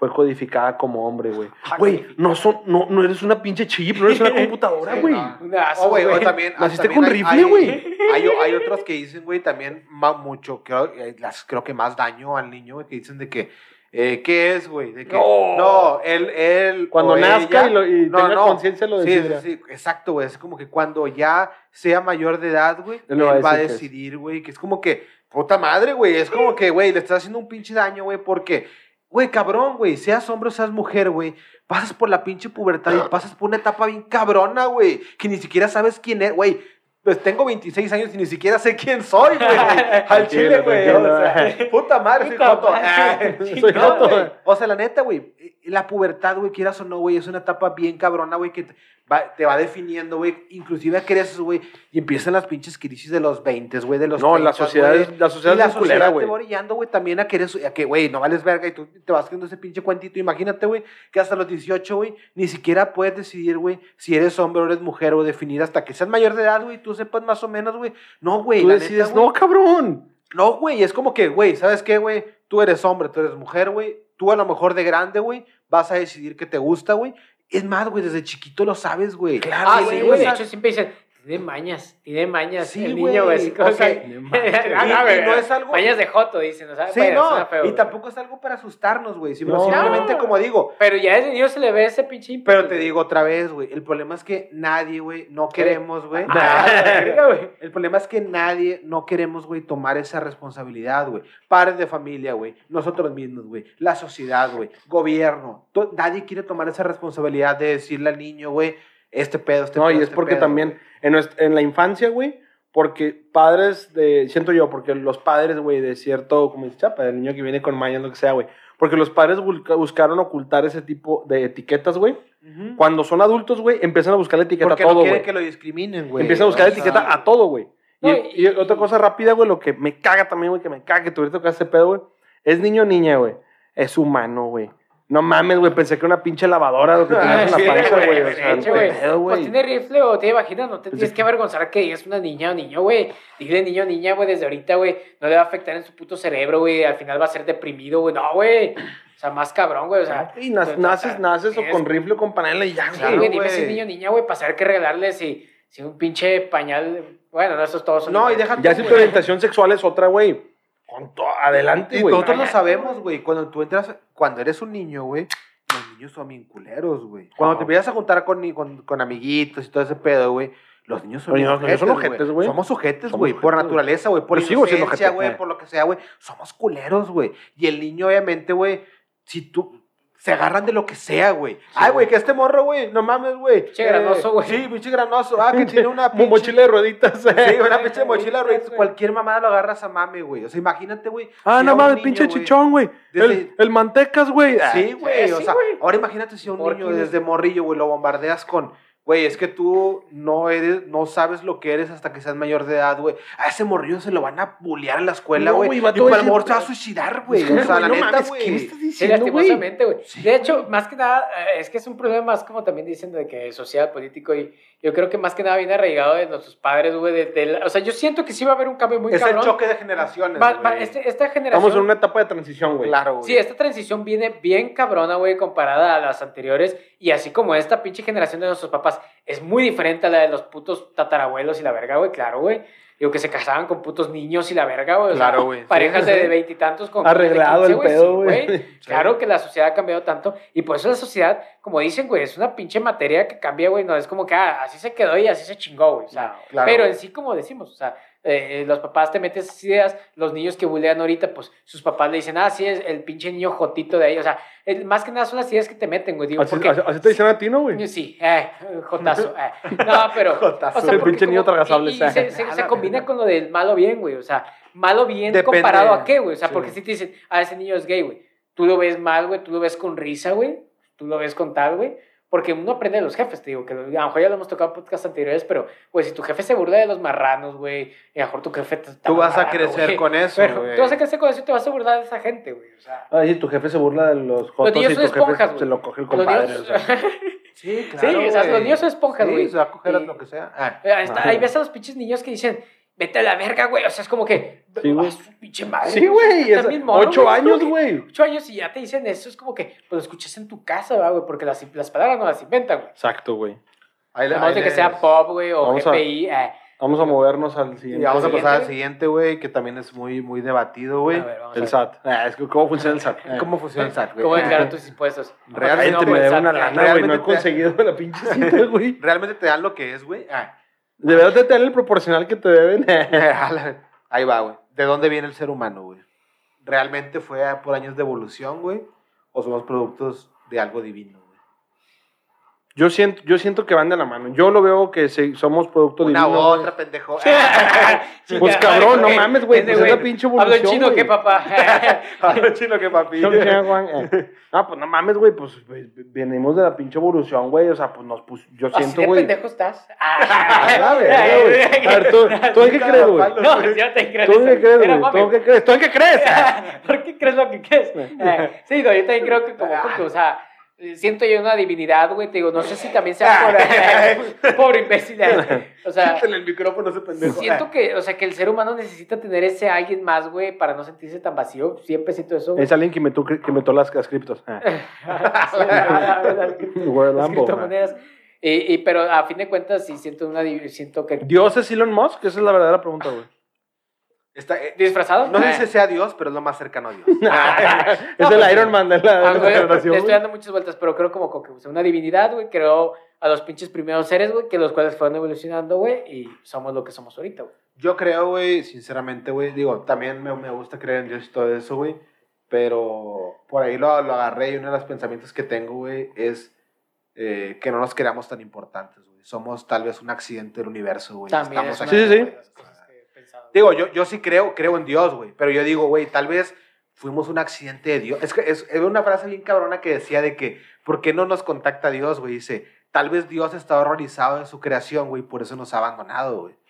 Fue codificada como hombre, güey. *laughs* Ah, Güey, no, son, no, no eres una pinche chip, no eres una *laughs* computadora, Sí, güey. no. Oh, güey, o güey. también. Naciste también con hay- rifle, hay- güey. Hay, o- *laughs* hay otros que dicen, güey, también mucho, creo, eh, las, creo que más daño al niño, güey, que dicen de que, eh, ¿qué es, güey? De que, No. no, él, él. Cuando o nazca ella- y, lo, y No, tenga no. conciencia lo Sí, decidirá. sí, sí, exacto, güey. Es como que cuando ya sea mayor de edad, güey, Él él va a va decidir, güey, que es como que, puta madre, güey. Es como que, güey, le estás haciendo un pinche daño, güey, porque, güey, cabrón, güey, seas hombre o seas mujer, güey, pasas por la pinche pubertad y *clears throat* pasas por una etapa bien cabrona, güey, que ni siquiera sabes quién es, güey. Pues tengo 26 años y ni siquiera sé quién soy, güey. *laughs* Al chile, güey. O sea, *laughs* puta madre, soy joto. Ah, soy *laughs* joto. güey. O sea, la neta, güey, la pubertad, güey, quieras o no, güey, es una etapa bien cabrona, güey, que va, te va definiendo, güey. Inclusive creces, güey, y empiezan las pinches crisis de los 20, güey, de los No, la 30, sociedad güey. es, la sociedad Y la es culera, te va orillando, güey, también a que eres, a que, güey, no vales verga y tú te vas haciendo ese pinche cuentito. Imagínate, güey, que hasta los 18, güey, ni siquiera puedes decidir, güey, si eres hombre o eres mujer o definir hasta que seas mayor de edad, güey, tú sepas más o menos, güey. No, güey, Tú la decides, neta, no, cabrón. No, güey, es como que, güey, ¿sabes qué, güey? Tú eres hombre, tú eres mujer, güey. Tú a lo mejor de grande, güey, vas a decidir que te gusta, güey. Es más, güey, desde chiquito lo sabes, güey. Claro, Ah, sí, güey. De hecho, siempre dicen, Tiene mañas, tiene mañas. Sí, el niño, güey. así como o sea, que- *laughs* Y- no, y güey, no es algo- Mañas de Joto, dicen, o sea, Sí, no, feo, y tampoco es algo para asustarnos, güey, sino No. simplemente como digo, Pero ya desde niño se le ve ese pinche pero te güey. digo otra vez, güey, el problema es que nadie, güey, no queremos, güey. Ah, *laughs* güey. El problema es que nadie, no queremos, güey, tomar esa responsabilidad, güey. Padres de familia, güey. Nosotros mismos, güey. La sociedad, güey. Gobierno. Nadie quiere tomar esa responsabilidad de decirle al niño, güey, este pedo, este No, pedo. y es este porque pedo, también en, nuestra- en la infancia, güey, porque padres de, siento yo, porque los padres, güey, de cierto, como dice Chapa, el niño que viene con mañas, lo que sea, güey, porque los padres busca- buscaron ocultar ese tipo de etiquetas, güey. Cuando son adultos, güey, empiezan a buscar la etiqueta Porque a todo, no güey. que lo discriminen, güey. Empiezan a buscar O la etiqueta a todo, güey. Y, No, y y- otra cosa rápida, güey, lo que me caga también, güey, que me caga que tú ahorita tocaste ese pedo, güey, es niño o niña, güey. Es humano, güey. No mames, güey, pensé que era una pinche lavadora lo que tenías en Sí, la panza, güey. O sea, güey. Pues tiene rifle o tiene vagina, no te Pues tienes es- que avergonzar que es una niña o niño, güey. Dile niño o niña, güey, desde ahorita, güey. No le va a afectar en su puto cerebro, güey. Al final va a ser deprimido, güey. No, güey. O sea, más cabrón, güey. O sea, Y naces, naces, o naces con rifle o con panela y ya, Sí, Claro, güey, güey. dime si es niño o niña, güey, para saber qué regalarle si, si un pinche pañal. Bueno, no, esos todos son. No, y deja Ya si tu orientación sexual es otra, güey. Con to- adelante, Y güey. nosotros lo sabemos, güey. Cuando tú entras, cuando eres un niño, güey, los niños son bien culeros, güey. Cuando te empiezas a juntar con, con, con amiguitos y todo ese pedo, güey, los niños son ojetes, ojetes, güey. Somos sujetes, güey, por naturaleza, güey, por inocencia, ojete, güey, por lo que sea, güey. Somos culeros, güey. Y el niño, obviamente, güey, si tú... Se agarran de lo que sea, güey. Ay, güey, que este morro, güey, no mames, güey. Pinche granoso, güey. Sí, pinche granoso. Ah, que tiene una *laughs* pinche... mochila de rueditas. Sí, una *laughs* pinche mochila, güey. güey. Cualquier mamada lo agarras a mame, güey. O sea, imagínate, güey. Ah, si no mames, pinche chichón, güey. Desde- El, el mantecas, güey. Ah, Sí, güey. Sí, o sea, ahora imagínate si a un ¿Por niño desde morrillo, güey, lo bombardeas con, güey, es que tú no eres, no sabes lo que eres hasta que seas mayor de edad, güey. A ese morrillo se lo van a bullear en la escuela, No, güey. güey, y va a por el amor se va a suicidar, güey. O sea, la no neta, mames, ¿qué me estás diciendo, güey? lastimosamente, güey. De hecho, más que nada, eh, es que es un problema más como también dicen de que social, político, y yo creo que más que nada viene arraigado de nuestros padres, güey. de- de la- o sea, yo siento que sí va a haber un cambio muy Es el cabrón. choque de generaciones, Va- va- güey. este- esta generación... Estamos en una etapa de transición, güey. Claro, güey. Sí, esta transición viene bien cabrona, güey, comparada a las anteriores. Y así como esta pinche generación de nuestros papás es muy diferente a la de los putos tatarabuelos y la verga, güey, claro, güey. Digo, que se casaban con putos niños y la verga, güey. o sea, Claro, güey. Sí, Parejas sí, de *laughs* veintitantos con Arreglado de el 15, pedo, sí, güey. Claro que la sociedad ha cambiado tanto. Y por eso la sociedad, como dicen, güey, es una pinche materia que cambia, güey. No es como que ah, así se quedó y así se chingó, güey. O sea, Claro, pero güey. en sí, como decimos, o sea, eh, los papás te meten esas ideas, los niños que bulean ahorita, pues sus papás le dicen, ah, sí, es el pinche niño jotito de ahí. O sea, el- más que nada son las ideas que te meten, güey. Digo, Así, porque. así- así te dicen a ti, ¿no, güey? Sí, eh, jotazo. eh. No, pero. *laughs* Jotazo. El porque pinche niño como- tragasable, Y, y ¿sabes? se, combina con lo del malo bien, güey. O sea, malo bien Depende. comparado a qué, güey. O sea, Sí. porque si te dicen, ah, ese niño es gay, güey. Tú lo ves mal, güey. Tú lo ves con risa, güey. Tú lo ves con tal, güey. Porque uno aprende de los jefes, te digo, que a lo mejor ya lo hemos tocado en podcasts anteriores, pero, güey, si tu jefe se burla de los marranos, güey, y a lo mejor tu jefe te está Tú vas a marrano, crecer güey. con eso, güey. tú vas a crecer con eso y te vas a burlar de esa gente, güey. O sea, Ay, tu jefe se burla de los jotos niños y tu jefe esponjas, se lo coge el los compadre. niños- o sea. *laughs* Sí, Sí, o sea, los niños son esponjas, Sí, güey. se va a coger a Y- lo que sea. Ah. Ahí, está, ahí ves a los pinches niños que dicen, vete a la verga, güey. O sea, es como que, Sí, güey. "Ah, su pinche madre. Sí, güey. Es- mono, Ocho güey, años, güey. Ocho años y ya te dicen eso, es como que, pues lo escuchas en tu casa, ¿va, güey, porque las, las palabras no las inventan, güey. Exacto, güey. Ahí le- A menos ahí de que les- sea pop, güey, o Vamos a- GPI. eh. Vamos a movernos al Y siguiente. vamos a pasar al güey. siguiente, güey, que también es muy, muy debatido, güey. A ver, vamos a El ver. SAT. Ah, es que ¿Cómo funciona el SAT? Ah. *laughs* ¿Cómo funciona el SAT, güey? ¿Cómo Ah, declarar tus impuestos? Realmente No, me debe una lana, eh. güey. No he conseguido la pinche cita, güey. *laughs* ¿Realmente te dan lo que es, güey? Ah. De verdad te dan el proporcional que te deben. *laughs* Ahí va, güey. ¿De dónde viene el ser humano, güey? ¿Realmente fue por años de evolución, güey? ¿O somos productos de algo divino? Yo siento, yo siento que van de la mano. Yo lo veo que se- somos producto Una divino. u güey. otra, pendejo. *laughs* Pues cabrón, no mames, güey. Pues es la pinche Hablo evolución. chino, güey. ¿qué, papá? *laughs* *laughs* Hablo chino que papi. Eh. No, pues no mames, güey. Pues pues, venimos de la pinche evolución, güey. O sea, pues nos pus- Yo siento, de güey. pendejo estás. A ver, ¿tú, tú en qué crees, güey? No, yo te creo. ¿Tú en qué crees, güey? ¿Tú en qué crees? ¿Tú en qué crees? ¿Por qué crees lo que crees? Eh, sí, no, yo también creo que como porque, o sea, siento yo una divinidad, güey, te digo, no sé si también sea por, eh, *laughs* *laughs* pobre imbécil, eh, o sea, Quítale el micrófono a ese pendejo. siento que, o sea, que el ser humano necesita tener ese alguien más, güey, para no sentirse tan vacío, siempre siento eso, güey. Es alguien que metió, que metió las, las criptos. Criptomonedas. Y, y- pero a fin de cuentas sí siento una siento que ¿Dios es Elon Musk? Esa es la verdadera pregunta, güey. Está, eh, disfrazado. no sé Ah. si sea Dios, pero es lo más cercano a Dios. *laughs* es el Iron Man de la, de Ah, la generación, estoy dando muchas vueltas, pero creo como, que o sea, una divinidad, güey, creó a los pinches primeros seres, güey, que los cuales fueron evolucionando, güey, y somos lo que somos ahorita, güey. Yo creo, güey, sinceramente, güey, digo, también me, me gusta creer en Dios y todo eso, güey, pero por ahí lo, lo agarré y uno de los pensamientos que tengo, güey, es eh, que no nos creamos tan importantes, güey. Somos tal vez un accidente del universo, güey. También Estamos es aquí, Sí, sí, sí. Digo, yo, yo sí creo, creo en Dios, güey, pero yo digo, güey, tal vez fuimos un accidente de Dios. Es que es, es una frase bien cabrona que decía de que, ¿por qué no nos contacta Dios, güey? Dice, tal vez Dios está horrorizado en su creación, güey, por eso nos ha abandonado, güey.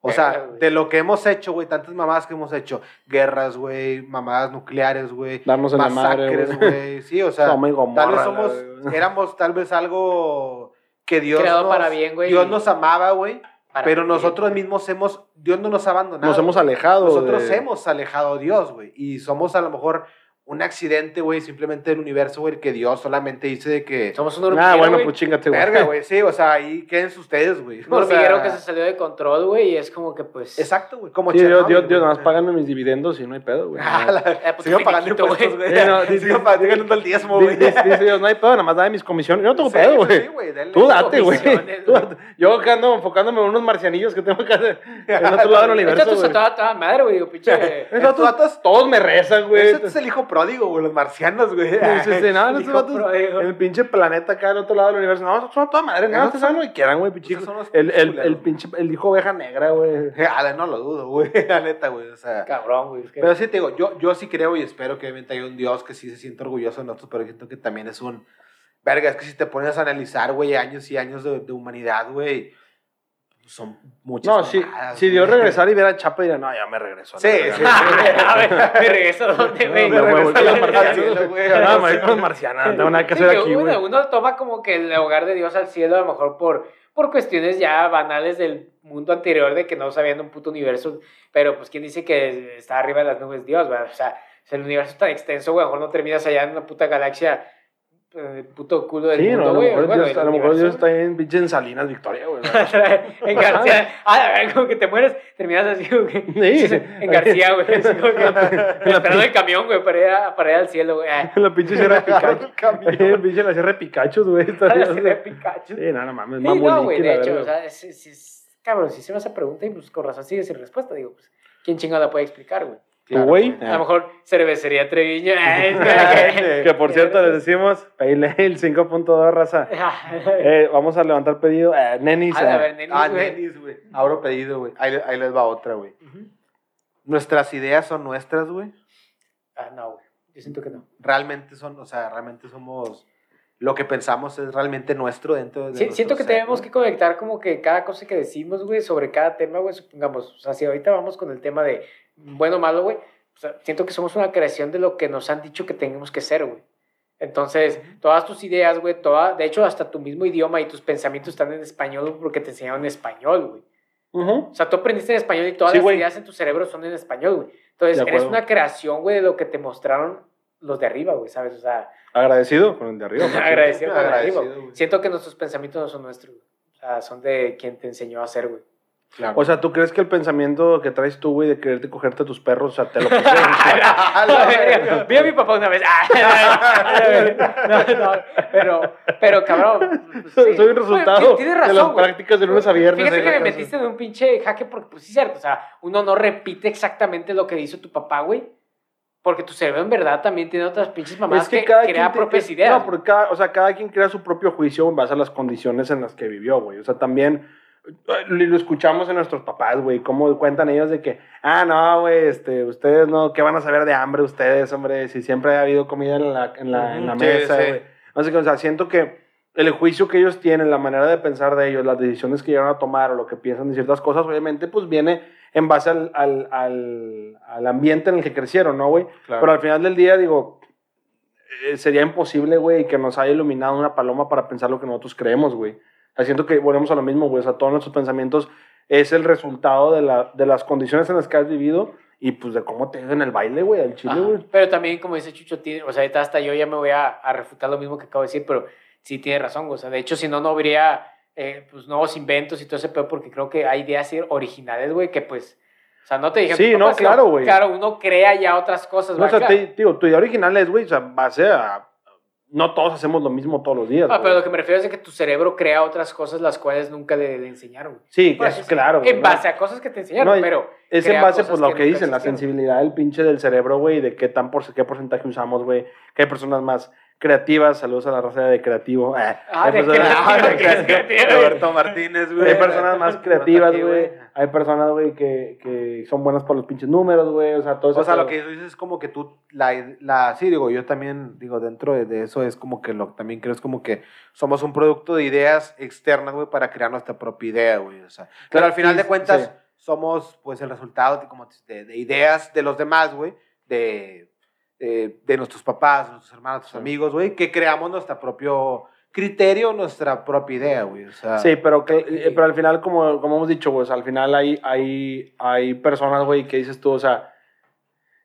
O sea, de lo que hemos hecho, güey, tantas mamadas que hemos hecho, guerras, güey, mamadas nucleares, güey, masacres, güey. sí, o sea, Gomorra, tal vez somos, éramos tal vez algo que Dios Creado nos, para bien, güey, Dios nos amaba, güey, pero nosotros mismos hemos, Dios no nos ha abandonado. Nos hemos alejado. Nosotros de- hemos alejado a Dios, güey. Y somos a lo mejor un accidente, güey, simplemente del universo, güey, que Dios solamente dice de que... Somos un Ah, hormiguero, bueno, güey. pues chingate, güey. Verga, güey, *laughs* sí, o sea, ahí quédense ustedes, güey. Un sea, hormiguero que se salió de control, güey, y es como que, pues... Exacto, güey, como Sí, Dios, Dios, Dios, güey. nada más págame mis dividendos y no hay pedo, güey. *laughs* Ah, la- Eh, pues, Sigo pagando impuestos, güey. Sí, no, *laughs* Sigo pagando el diezmo, Di- güey. di- Dice Dios, no hay pedo, nada más dame mis comisiones. Yo no tengo Sí, pedo, güey. sí, güey. Tú date, güey. Yo acá ando enfocándome en unos marcianillos que tengo acá de- en otro lado del Estos universo, güey. toda madre, güey, pinche... Todos me rezan, güey. Ese es el hijo pródigo, güey, los marcianos, güey. Sí, sí, sí, no, *laughs* no, Hijo pródigo. el pinche planeta acá del otro lado del universo. No, son toda madre, ustedes saben lo que quieran, güey, pinche. El, el, el pinche, el hijo oveja negra, güey. *laughs* Ah, no lo dudo, güey, *laughs* la neta, güey, o sea... Cabrón, güey. es que- Pero sí te digo, yo, yo sí creo y espero que obviamente haya un Dios que sí se siente orgulloso de nosotros, pero siento que también es un... Verga, es que si te pones a analizar, güey, años y años de, de humanidad, güey, son muchas No, si, si Dios güey. regresara y viera a Chapa, diría, no, ya me la Sí, verga". sí, a ver, me regreso a *laughs* donde, No, güey. me regreso güey. No, me voy con las marcianas, no tengo nada que Sí, hacer aquí, uno, güey. uno toma como que el hogar de Dios al cielo, a lo mejor por, por cuestiones ya banales del mundo anterior, de que no sabían un puto universo. Pero, pues, ¿quién dice que está arriba de las nubes Dios, güey? O sea, si el universo es tan extenso, güey, a lo mejor no terminas allá en una puta galaxia, eh, puto culo del Sí, no, a mundo, lo güey. mejor, Bueno, Dios, el a lo mejor Dios está en pinche en Salinas, Victoria, güey. *laughs* en García. Ah, a ver, como que te mueres, terminas así, güey. Sí. *laughs* En García, güey. *laughs* Esperando el camión, güey, para ir, a- para ir al cielo, güey. Ah, La pinche sierra de Pikachu. El pinche la sierra de Pikachu, güey. está- así de Pikachu. Sí, no, no mames, Sí, no, güey, la de hecho, o sea, es, es- es- cabrón, si se me hace pregunta y pues con razón sigue sin respuesta, digo, pues, ¿quién chingada la puede explicar, güey? ¿Tú, güey? A lo mejor cervecería Treviño. *laughs* que- por cierto, les decimos, Pale Ale 5.2, raza. Eh, vamos a levantar pedido. Eh, nenis. A eh, ver, nenis, Ah, güey. nenis, güey. Abro pedido, güey. Ahí, ahí les va otra, güey. Ujú. Nuestras ideas son nuestras, güey. Ah, no, güey. Yo siento que no. Realmente son, o sea, realmente somos... Lo que pensamos es realmente nuestro dentro de Sí, siento que ser, tenemos güey. que conectar como que cada cosa que decimos, güey, sobre cada tema, güey, supongamos, o sea, si ahorita vamos con el tema de bueno o malo, güey, o sea, siento que somos una creación de lo que nos han dicho que tenemos que ser, güey. Entonces, todas tus ideas, güey, toda, de hecho, hasta tu mismo idioma y tus pensamientos están en español porque te enseñaron español, güey. ujú. O sea, tú aprendiste en español y todas Sí, las ideas en tu cerebro son en español, güey. Entonces, eres una creación, güey, de lo que te mostraron los de arriba, güey, ¿sabes? O sea, Agradecido con el de arriba. *laughs* agradecido con el de arriba. Siento que nuestros pensamientos no son nuestros, güey. O sea, son de quien te enseñó a hacer, güey. Claro. O sea, ¿tú crees que el pensamiento que traes tú, güey, de quererte cogerte a tus perros, o sea, te lo pusieron? *laughs* *laughs* Vi a mi papá una vez. *laughs* Ah, no, no, pero, pero cabrón. pues, soy sí. soy un resultado Bueno, tienes de las razón, güey. prácticas de lunes a viernes. Fíjate que me metiste en un pinche jaque porque, pues sí, es cierto. O sea, uno no repite exactamente lo que hizo tu papá, güey. Porque tu cerebro en verdad también tiene otras pinches mamadas Es que que, cada crea te- propias ideas. No, porque cada, o sea, cada quien crea su propio juicio en base a las condiciones en las que vivió, güey. O sea, también lo escuchamos en nuestros papás, güey, cómo cuentan ellos de que, ah, no, güey, este, ustedes no, ¿qué van a saber de hambre ustedes, hombre? Si siempre ha habido comida en la, en la, en la Ujú, sí, mesa, sí. güey. No sé o sea, siento que el juicio que ellos tienen, la manera de pensar de ellos, las decisiones que llegan a tomar o lo que piensan de ciertas cosas, obviamente, pues viene en base al, al, al, al ambiente en el que crecieron, ¿no, güey? Claro. Pero al final del día, digo, eh, sería imposible, güey, que nos haya iluminado una paloma para pensar lo que nosotros creemos, güey. O sea, siento que volvemos a lo mismo, güey. O sea, todos nuestros pensamientos es el resultado de, la, de las condiciones en las que has vivido y pues de cómo te ido en el baile, güey, al chile, güey. Pero también, como dice Chucho, tiene- o sea, ahorita hasta yo ya me voy a, a refutar lo mismo que acabo de decir, pero sí tiene razón, güey. O sea, de hecho, si no, no habría eh, pues, nuevos inventos y todo ese pedo, porque creo que hay ideas originales, güey, que pues. O sea, no te dije. Sí, no, claro, güey. Claro, uno crea ya otras cosas, No, o sea, claro. te- digo, tu idea original es, güey, o sea, base a. No todos hacemos lo mismo todos los días. Ah, pero lo que me refiero es de que tu cerebro crea otras cosas las cuales nunca le, le enseñaron. Sí, Pues, es claro. En base a cosas que te enseñaron, No, pero. Es en base, pues, lo que, dicen, la sensibilidad del pinche del cerebro, güey, de qué tan por qué porcentaje usamos, güey. Hay personas más creativas, saludos a la raza de creativo. eh, *laughs* Ah, hay de personas- creativo, *laughs* de creativo. Roberto Martínez, güey. Hay personas más creativas, güey. Hay personas, güey, que, que son buenas por los pinches números, güey. O sea, todo eso. O sea, lo que dices es como que tú, la, la, sí, digo, yo también, digo, dentro de, de eso es como que lo también creo es como que somos un producto de ideas externas, güey, para crear nuestra propia idea, güey, o sea. Pero al final de cuentas, Sí. somos, pues, el resultado de, como, de, de ideas de los demás, güey, de, de, de nuestros papás, nuestros hermanos, nuestros Sí. amigos, güey, que creamos nuestro propio criterio, nuestra propia idea, güey, o sea. Sí, pero, que, eh, pero al final, como, como hemos dicho, güey, o sea, al final hay, hay, hay personas, güey, que dices tú, o sea,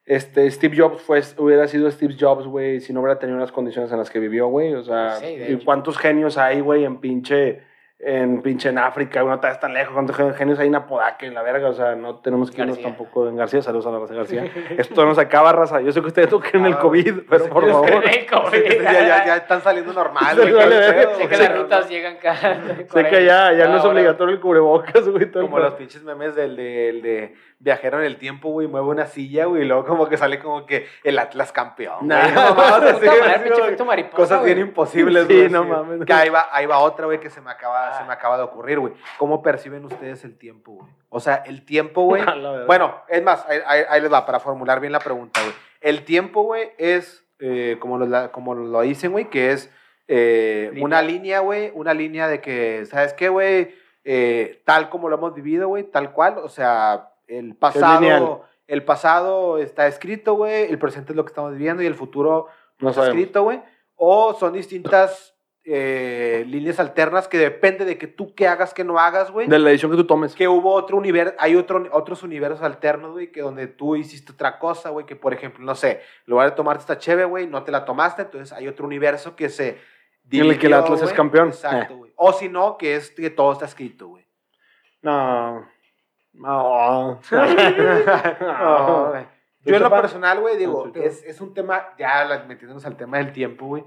este, Steve Jobs fue, hubiera sido Steve Jobs, güey, si no hubiera tenido las condiciones en las que vivió, güey, o sea, Sí, ¿y cuántos genios hay, güey, en pinche, en pinche en África, no te vas tan lejos, cuántos gen- genios hay en Apodaca, en la verga, o sea, no tenemos que irnos García. tampoco en García, saludos a la raza García. *laughs* Esto nos acaba, raza, yo sé que ustedes no creen en el Ah, COVID, pero por favor. *laughs* ya, ya, ya están saliendo normal, Sí, güey. Sé que las rutas llegan cada. Sé que ya, ya no es obligatorio el cubrebocas, güey. todo el Como los pinches memes del de, el de viajero en el tiempo, güey, mueve una silla, güey, y luego como que sale como que el Atlas campeón. Nah. *laughs* no mames, Cosas bien imposibles, Sí, güey. no así. mames. Que ahí va, ahí va otra, güey, que se me acaba, Ah. se me acaba de ocurrir, güey. ¿Cómo perciben ustedes el tiempo, güey? O sea, el tiempo, güey. *laughs* Bueno, es más, ahí, ahí- ahí les va, para formular bien la pregunta, güey. El tiempo, güey, es, eh, como, lo, como lo dicen, güey, que es eh, Línea. una línea, güey, una línea de que, ¿sabes qué, güey? Eh, tal como lo hemos vivido, güey, tal cual, o sea, el pasado, el pasado está escrito, güey, el presente es lo que estamos viviendo y el futuro no está escrito, güey, o son distintas eh, líneas alternas que depende de que tú qué hagas, qué no hagas, güey De la edición que tú tomes. que hubo otro universo, hay otro, otros universos alternos, güey, que donde tú hiciste otra cosa, güey, que por ejemplo, no sé, en lugar de tomarte esta cheve, güey, no te la tomaste, entonces hay otro universo que se En el que el Atlas es güey. campeón. Exacto, güey. O si no, que es que todo está escrito, güey. No. No. *laughs* No. Yo en lo personal, güey, digo, No, sí, es, es un tema, ya metiéndonos al tema del tiempo, güey.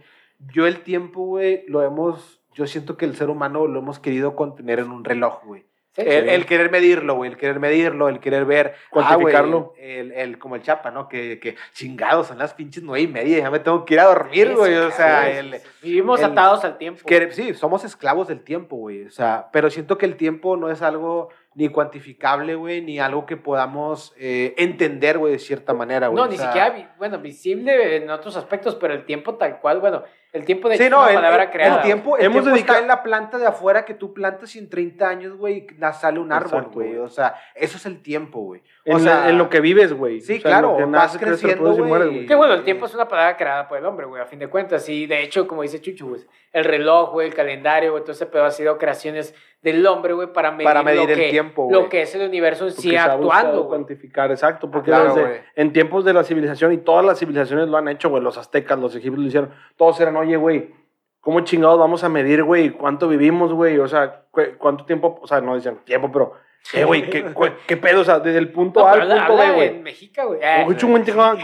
Yo el tiempo, güey, lo hemos, yo siento que el ser humano lo hemos querido contener en un reloj, güey. Sí, El, sí. el querer medirlo, güey, el querer medirlo, el querer ver. Cuantificarlo. Ah, güey, el, el- como el chapa, ¿no? Que, que chingados, son las pinches nueve y media, ya me tengo que ir a dormir, güey. sí, o sea, el. Vivimos el- atados al tiempo. que- sí, somos esclavos del tiempo, güey. O sea, pero siento que el tiempo no es algo ni cuantificable, güey, ni algo que podamos eh, entender, güey, de cierta manera, güey. No, O ni sea, siquiera, bueno, visible en otros aspectos, pero el tiempo tal cual, bueno, el tiempo de Sí, no, el, palabra el- creada. el tiempo, el Hemos tiempo está dedicado- en la planta de afuera que tú plantas y en 30 años, güey, na- sale un árbol, Exacto, güey. güey. O sea, eso es el tiempo, güey. En, O sea, la- en lo que vives, güey. Sí, O sea, en claro, que vas creciendo, güey. mueres, Que bueno, el tiempo es una palabra creada por el hombre, güey, a fin de cuentas. Y de hecho, como dice Chucho, güey, el reloj, güey, el calendario, güey, todo ese pedo ha sido creaciones del hombre, güey, para medir, Para medir lo, el que, tiempo, lo güey. que es el universo en Porque sí actuando, güey. cuantificar, exacto, porque Claro, desde- güey. en tiempos de la civilización y todas las civilizaciones lo han hecho, güey, los aztecas, los egipcios lo hicieron, todos eran, oye, güey, ¿cómo chingados vamos a medir, güey, cuánto vivimos, güey? O sea, cu- ¿cuánto tiempo? O sea, no decían tiempo, pero, eh, güey, ¿qué, ¿qué pedo? O sea, desde el punto No, A al habla, punto B, güey. en México, güey. Sí, Un chum, un chum, un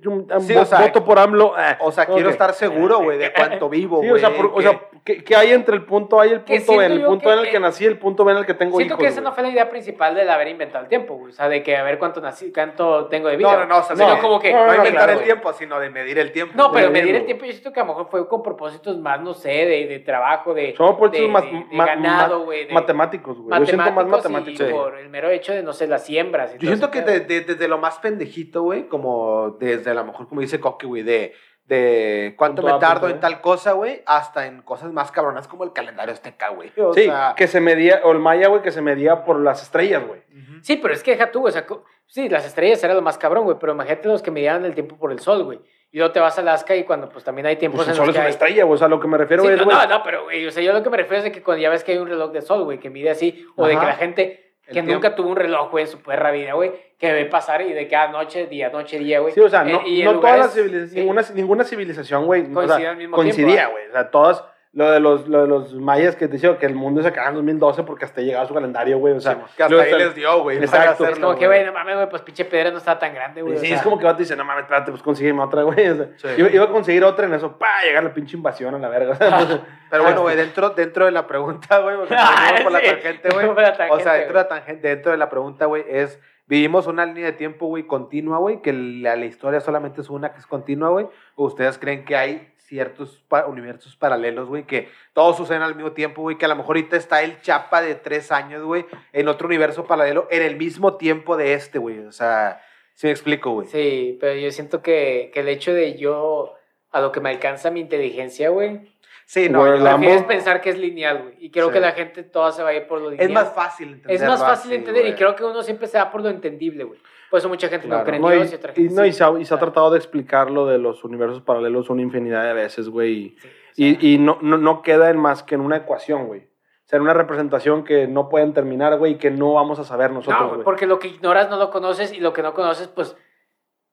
chum, un Sí, o sea, voto por AMLO. eh. O sea, quiero Ok. estar seguro, güey, de cuánto *laughs* vivo, Sí, güey. o sea, por- o que- sea ¿qué, qué hay entre el punto A y el Que punto B? El punto que, A en el que nací el punto B en el que tengo Siento hijos. que esa no fue la idea principal del haber inventado el tiempo, güey. O sea, de que a ver cuánto nací, cuánto tengo de vida. No, no, no, o sea, Sino no, como que. no, no, no, inventar el tiempo, sino de medir el tiempo. No, pero medir el tiempo yo siento que a lo mejor fue con propósitos más, no sé, de, trabajo, de, Somos por más- ganado, güey. Matemáticos, güey. Yo siento más matemáticos. Y por el mero hecho de, no sé, las siembras. y Yo todo siento que pedo. de- de- desde lo más pendejito, güey, como desde a lo mejor, como dice Coque, güey, de, de cuánto Punto me tardo en tal cosa, güey, hasta en cosas más cabronas como el calendario azteca, güey. O Sí, sea, que se medía, o el maya, güey, que se medía por las estrellas, güey. Sí, pero es que deja tú, güey. O sea, sí, las estrellas era lo más cabrón, güey. Pero imagínate los que medían el tiempo por el sol, güey. Y luego te vas a Alaska y cuando pues también hay tiempos Pues el en sol los es que una hay- estrella. O sea, lo que me refiero Sí, es, no, no, no, pero güey, o sea, yo lo que me refiero es de que cuando ya ves que hay un reloj de sol, güey, que mide así, o de Ajá. que la gente El que tiempo. nunca tuvo un reloj, güey, en su perra vida, güey, que ve pasar y de cada noche, día, noche, día, güey. Sí, o sea, no, Eh, y en no todas las civilizaciones, sí. ninguna, ninguna civilización, güey, o sea, Coincidía al mismo coincidía, tiempo, güey. O sea, todas, lo de, los, lo de los mayas que te decían que el mundo se acababa en 2012 porque hasta llegaba su calendario, güey. O sea, que hasta ahí está- les dio, güey. Exacto. para Es hacerlo, como que, güey, no mames, güey, pues pinche piedra no está tan grande, güey. Sí, o sea, es como que va te dice, no mames, espérate, pues consígueme otra, güey. O sea, Sí. iba, iba a conseguir otra en eso, pa, llegar la pinche invasión a la verga. O sea, pues, *laughs* Pero bueno, güey, *laughs* dentro, dentro de la pregunta, güey, porque *laughs* Ah, por la sí, tangente, güey. O sea, dentro de la tangente, dentro de la pregunta, güey, es, vivimos una línea de tiempo, güey, continua, güey, que la, la historia solamente es una que es continua, güey. ¿O ustedes creen que hay ciertos pa- universos paralelos, güey, que todos suceden al mismo tiempo, güey, que a lo mejor ahorita está el chapa de tres años, güey, en otro universo paralelo, en el mismo tiempo de este, güey? O sea, ¿sí me explico, güey? Sí, pero yo siento que, que el hecho de yo, a lo que me alcanza mi inteligencia, güey, Sí, no, prefieres Lambo- pensar que es lineal, güey. Y creo Sí. que la gente toda se va a ir por lo lineal. es más fácil entender. Es más fácil de entender y creo que uno siempre se va por lo entendible, güey. Por eso mucha gente no cree en No, y, Dios y otra y gente no, y se ha, y se ha tratado de explicar lo de los universos paralelos una infinidad de veces, güey. y- Sí, o sea, Y, no, no, no queda en más que en una ecuación, güey. O sea, en una representación que no pueden terminar, güey, y que no vamos a saber no, nosotros, güey, güey. porque lo que ignoras no lo conoces y lo que no conoces, pues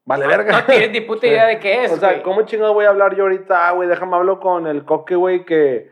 Vale, no, verga. no tienes ni puta *laughs* idea de qué es. o sea. ¿cómo chingado voy a hablar yo ahorita? Ah, güey, déjame hablo con el coque, güey, que,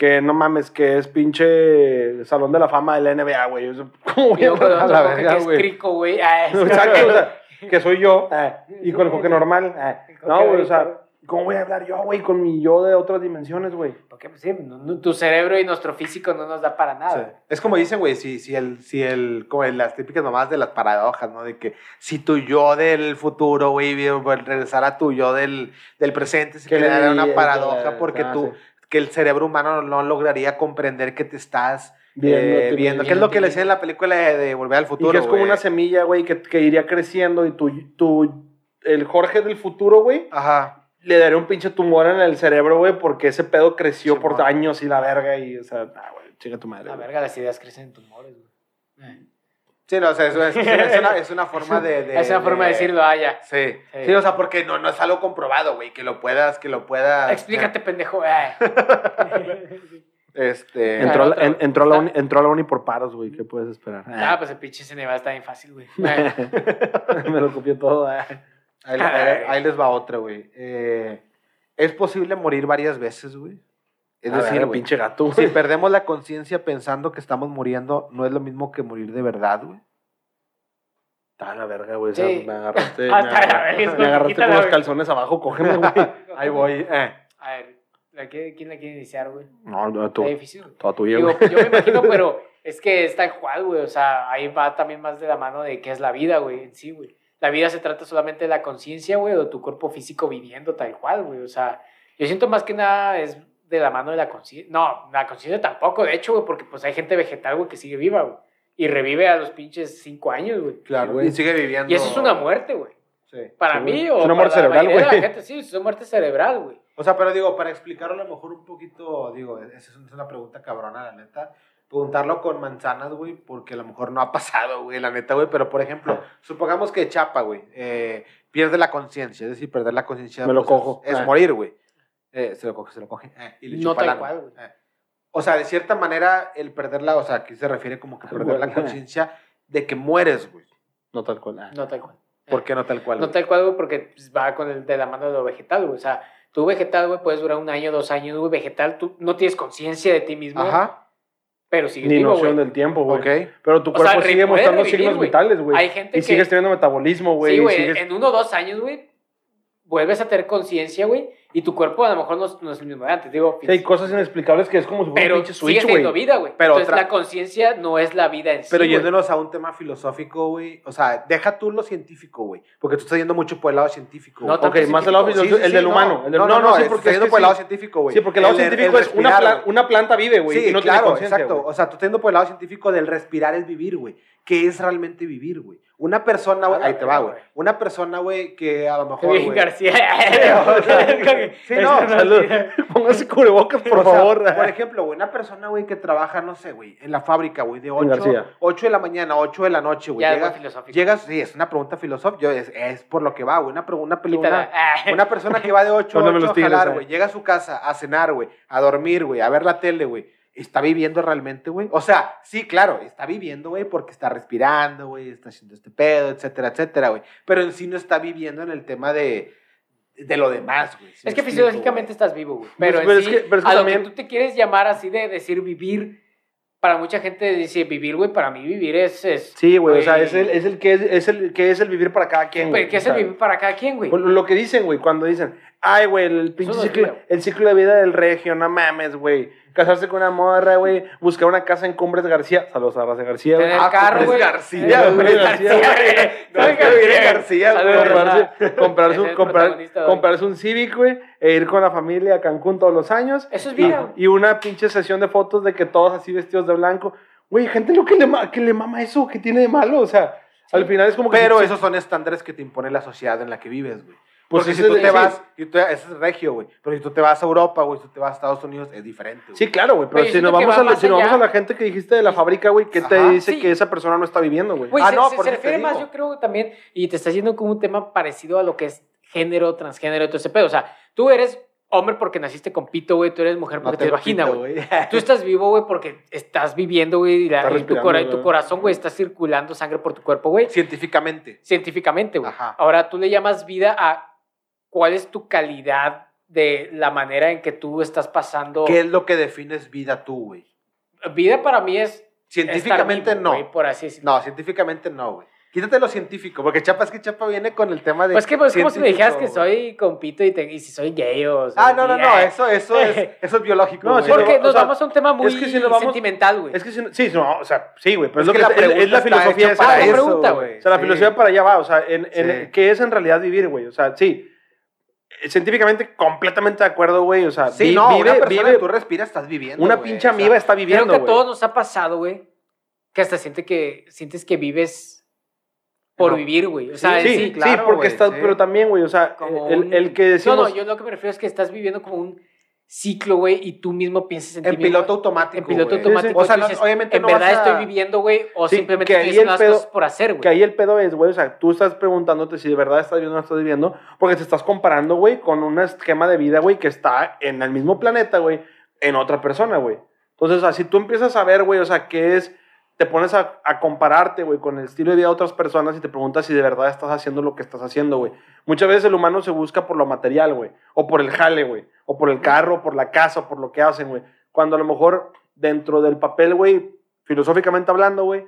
que no mames, que es pinche salón de la fama de la NBA, güey. *laughs* ¿Cómo voy a a la verga, que es güey? crico, güey. *laughs* Ah, Exacto, o sea, que soy yo. ah, y con el coque normal. ah. No, güey, o sea, ¿cómo voy a hablar yo, güey, con mi yo de otras dimensiones, güey? Porque, pues, sí, no- tu cerebro y nuestro físico no nos da para nada. Sí. Es como dicen, güey, si, si el, si el, como en las típicas nomás de las paradojas, ¿no? De que si tu yo del futuro, güey, pues, regresara a tu yo del, del presente, se Que le crearía una paradoja que- porque ah, tú. Que el cerebro humano no lograría comprender que te estás Viendo, eh, viendo. ¿Qué es lo que le decía en la película de, de Volver al Y Futuro, que es como una semilla, güey, que, que iría creciendo y tu, tu, el Jorge del futuro, güey, le daría un pinche tumor en el cerebro, güey, porque ese pedo creció por años y la verga y, o sea, ah, güey, chinga tu madre. La verga, las ideas crecen en tumores, güey. Eh. Sí, no, o sea, eso es, *laughs* es una, es una forma de, de- es una forma de decirlo, ah, ya. Sí. Sí. sí, o sea, porque no, no es algo comprobado, güey, que lo puedas, que lo puedas. Explícate, pendejo. eh. *laughs* Este. Entró, a la- otro. en- entró, a la uni, entró a la uni por paros, güey, ¿qué puedes esperar? Ah, pues el pinche Ceneval está bien fácil, güey. *laughs* Me lo copió todo. ah. Ahí, ahí- ahí les va otra, güey. Eh, ¿Es posible morir varias veces, güey? Es A decir, ver, pinche gato, si perdemos la conciencia pensando que estamos muriendo, ¿no es lo mismo que morir de verdad, güey? Está la verga, güey. o Sí. sea, Me agarraste, *laughs* me agarraste, me con los calzones abajo, cógeme, güey. *laughs* Ahí voy. Eh. A ver, ¿la quiere- ¿quién la quiere iniciar, güey? No, no, tú. Está difícil, tuya, Digo, yo me imagino, pero *laughs* es que es tal cual, güey. O sea, ahí va también más de la mano de qué es la vida, güey, en sí, güey. La vida se trata solamente de la conciencia, güey, o tu cuerpo físico viviendo tal cual, güey. O sea, yo siento más que nada es de la mano de la conciencia. No, la conciencia tampoco, de hecho, güey, porque pues hay gente vegetal, güey, que sigue viva, güey. Y revive a los pinches cinco años, güey. Claro, güey. Y sigue viviendo. Y eso es una muerte, güey. Sí. Para Sí, mí, o Es una muerte cerebral, güey. gente, sí, es una muerte cerebral, güey. O sea, pero digo, para explicarlo a lo mejor un poquito, digo, esa es una pregunta cabrona, la neta. Preguntarlo con manzanas, güey, porque a lo mejor no ha *laughs* pasado, güey, la neta, güey. Pero, por ejemplo, *laughs* supongamos que Chapa, güey, eh, pierde la conciencia. Es decir, perder la conciencia. Me lo pues, es- cojo. Es, Ah. morir, güey. Eh, se lo coge, se lo coge. eh, y le No chupa tal la- cual, güey. eh. O sea, de cierta manera, el perderla, o sea, aquí se refiere como que perder la conciencia de que mueres, güey. No tal cual. No tal cual. ¿Por qué no tal cual? No güey? tal cual, güey, porque pues, va con el de la mano de lo vegetal, güey. O sea, tú vegetal, güey, puedes durar un año, dos años, güey. Vegetal, tú no tienes conciencia de ti mismo, Ajá, pero sigues Ni vivo, noción güey. del tiempo, güey. ok. Pero tu O sea, cuerpo sigue mostrando revivir, signos güey. vitales, güey. Hay gente Y que- sigues teniendo metabolismo, güey. Sí, güey, sigues- en uno o dos años, güey, vuelves a tener conciencia, güey, y tu cuerpo a lo mejor no, es- no es el mismo de antes, digo. Sí, hay cosas inexplicables que es como si fuera un sigue siendo vida, güey. Entonces otra- la conciencia no es la vida en sí, Pero yéndonos a un tema filosófico, güey. O sea, deja tú lo científico, güey. Porque tú estás yendo mucho por el lado científico. No, tanto Ok, más el lado filosófico, el del no. humano. El del- no, no, no, no, sí, porque porque es yendo por el lado científico, güey. Sí, porque el lado científico es una, planta vive, güey. Sí, no claro, exacto. O sea, tú estás yendo por el lado científico del respirar es vivir, güey. ¿Qué es realmente vivir, güey? Una persona, güey. Ahí te va, güey. Una persona, güey, que a lo mejor. bien, *laughs* *laughs* güey. Sí, no, Salud. Póngase cubrebocas, por O sea, favor. por ejemplo, güey, una persona, güey, que trabaja, no sé, güey, en la fábrica, güey, de 8, García. 8 de la mañana, 8 de la noche, güey. Ya, Llega- algo filosófico. Llegas, sí, es una pregunta filosófica, yo- es, es por lo que va, güey. Una, pre- una, peli- Quítala. una, Ah. una persona que va de 8 a Póndeme 8 los a jalar, eh. güey. Llega a su casa a cenar, güey, a dormir, güey, a ver la tele, güey. ¿está viviendo realmente, güey? O sea, sí, claro, está viviendo, güey, porque está respirando, güey, está haciendo este pedo, etcétera, etcétera, güey. Pero en sí no está viviendo en el tema de, de lo demás, güey. ¿sí Es que explico, fisiológicamente güey? estás vivo, güey. Pero, Pero en es sí, que- pero es que a lo también- que tú te quieres llamar así de decir vivir, para mucha gente dice vivir, güey, para mí vivir es... es Sí, güey, o sea, es el, es el que es, es el que es el vivir para cada quien, güey. ¿Qué es el vivir para cada quien, güey? Lo que dicen, güey, cuando dicen, ay, güey, el pinche no ciclo, el ciclo de vida del regio, no mames, güey. Casarse con una morra, güey. Buscar una casa en Cumbres García. Saludos a Raza García, güey. Ah, carro, güey. García, güey, García, García, güey. Comprarse, un, comprar- comprarse un Civic, güey, e ir con la familia a Cancún todos los años. Eso es y, vida, güey. y una pinche sesión de fotos de que todos así vestidos de blanco. Güey, gente lo que le, que le mama eso, que tiene de malo, o sea, al final es como que... Pero esos son estándares que te impone la sociedad en la que vives, güey. Pues Porque si tú te sí. vas, si tú, ese es regio, güey. Pero si tú te vas a Europa, güey, si tú te vas a Estados Unidos, es diferente, güey. Sí, claro, güey, pero si nos, vamos va a la, más si nos vamos a allá. la gente que dijiste de la fábrica, güey, ¿qué te dice Sí. que esa persona no está viviendo, güey? Ah, se, no, se- por se te refiere más, digo. yo creo también, y te está yendo como un tema parecido a lo que es género, transgénero y todo ese pedo. O sea, tú eres hombre porque naciste con pito, güey, tú eres mujer No porque tienes tengo vagina, güey. Tú estás vivo, güey, porque estás viviendo, güey, y, la- Estás y tu, cora- tu corazón, güey, está circulando sangre por tu cuerpo, güey, Científicamente. científicamente, güey. Ajá. Ahora tú le llamas vida a cuál es tu calidad de la manera en que tú estás pasando. ¿Qué es lo que defines vida tú, güey? Vida para mí es. Científicamente estar vivo, no. güey, por así decirlo. No, científicamente no, güey. Quítate lo científico, porque Chapa es que Chapa viene con el tema de. Pues que pues, como si me dijeras que soy con pito y, te- y si soy gay o. Ah, soy no, no, no, eh. eso, eso, es, *laughs* eso es biológico. No, Porque o nos sea, vamos a un tema muy es que si vamos- sentimental, güey. Es que si no- sí, no, o sea, sí, güey, pero Es es, lo que que la es- es, pregunta es la filosofía para es- eso, pregunta, güey. O sea, la Sí. filosofía para allá va, o sea, en, en- Sí. ¿qué es en realidad vivir, güey? O sea, sí, científicamente completamente de acuerdo, güey, o sea, Sí, vi- no, vive, una persona vive- que tú respiras, estás viviendo. una güey, pinche o sea, amiba está Creo viviendo, que a güey. todos nos ha pasado, güey, que hasta siente que, sientes que vives por No. vivir, güey. O sea, sí, sí, sí, claro, porque güey, estás, sí. pero también, güey, o sea, como el, un- el que decimos... No, no, yo lo que me refiero es que estás viviendo como un ciclo, güey, y tú mismo piensas en, ti En mismo, piloto automático. En piloto automático. O sea, no- dices, obviamente en no verdad a- estoy viviendo, güey, o Sí, simplemente que estoy haciendo las pedo- cosas por hacer, Que güey. ahí el pedo es, güey, o sea, tú estás preguntándote si de verdad estás viendo o no estás viviendo, porque te estás comparando, güey, con un esquema de vida, güey, que está en el mismo planeta, güey, en otra persona, güey. Entonces, o sea, si tú empiezas a ver, güey, o sea, qué es, te pones a, a compararte, güey, con el estilo de vida de otras personas y te preguntas si de verdad estás haciendo lo que estás haciendo, güey. Muchas veces el humano se busca por lo material, güey, o por el jale, güey, o por el carro, o por la casa, o por lo que hacen, güey. Cuando a lo mejor dentro del papel, güey, filosóficamente hablando, güey,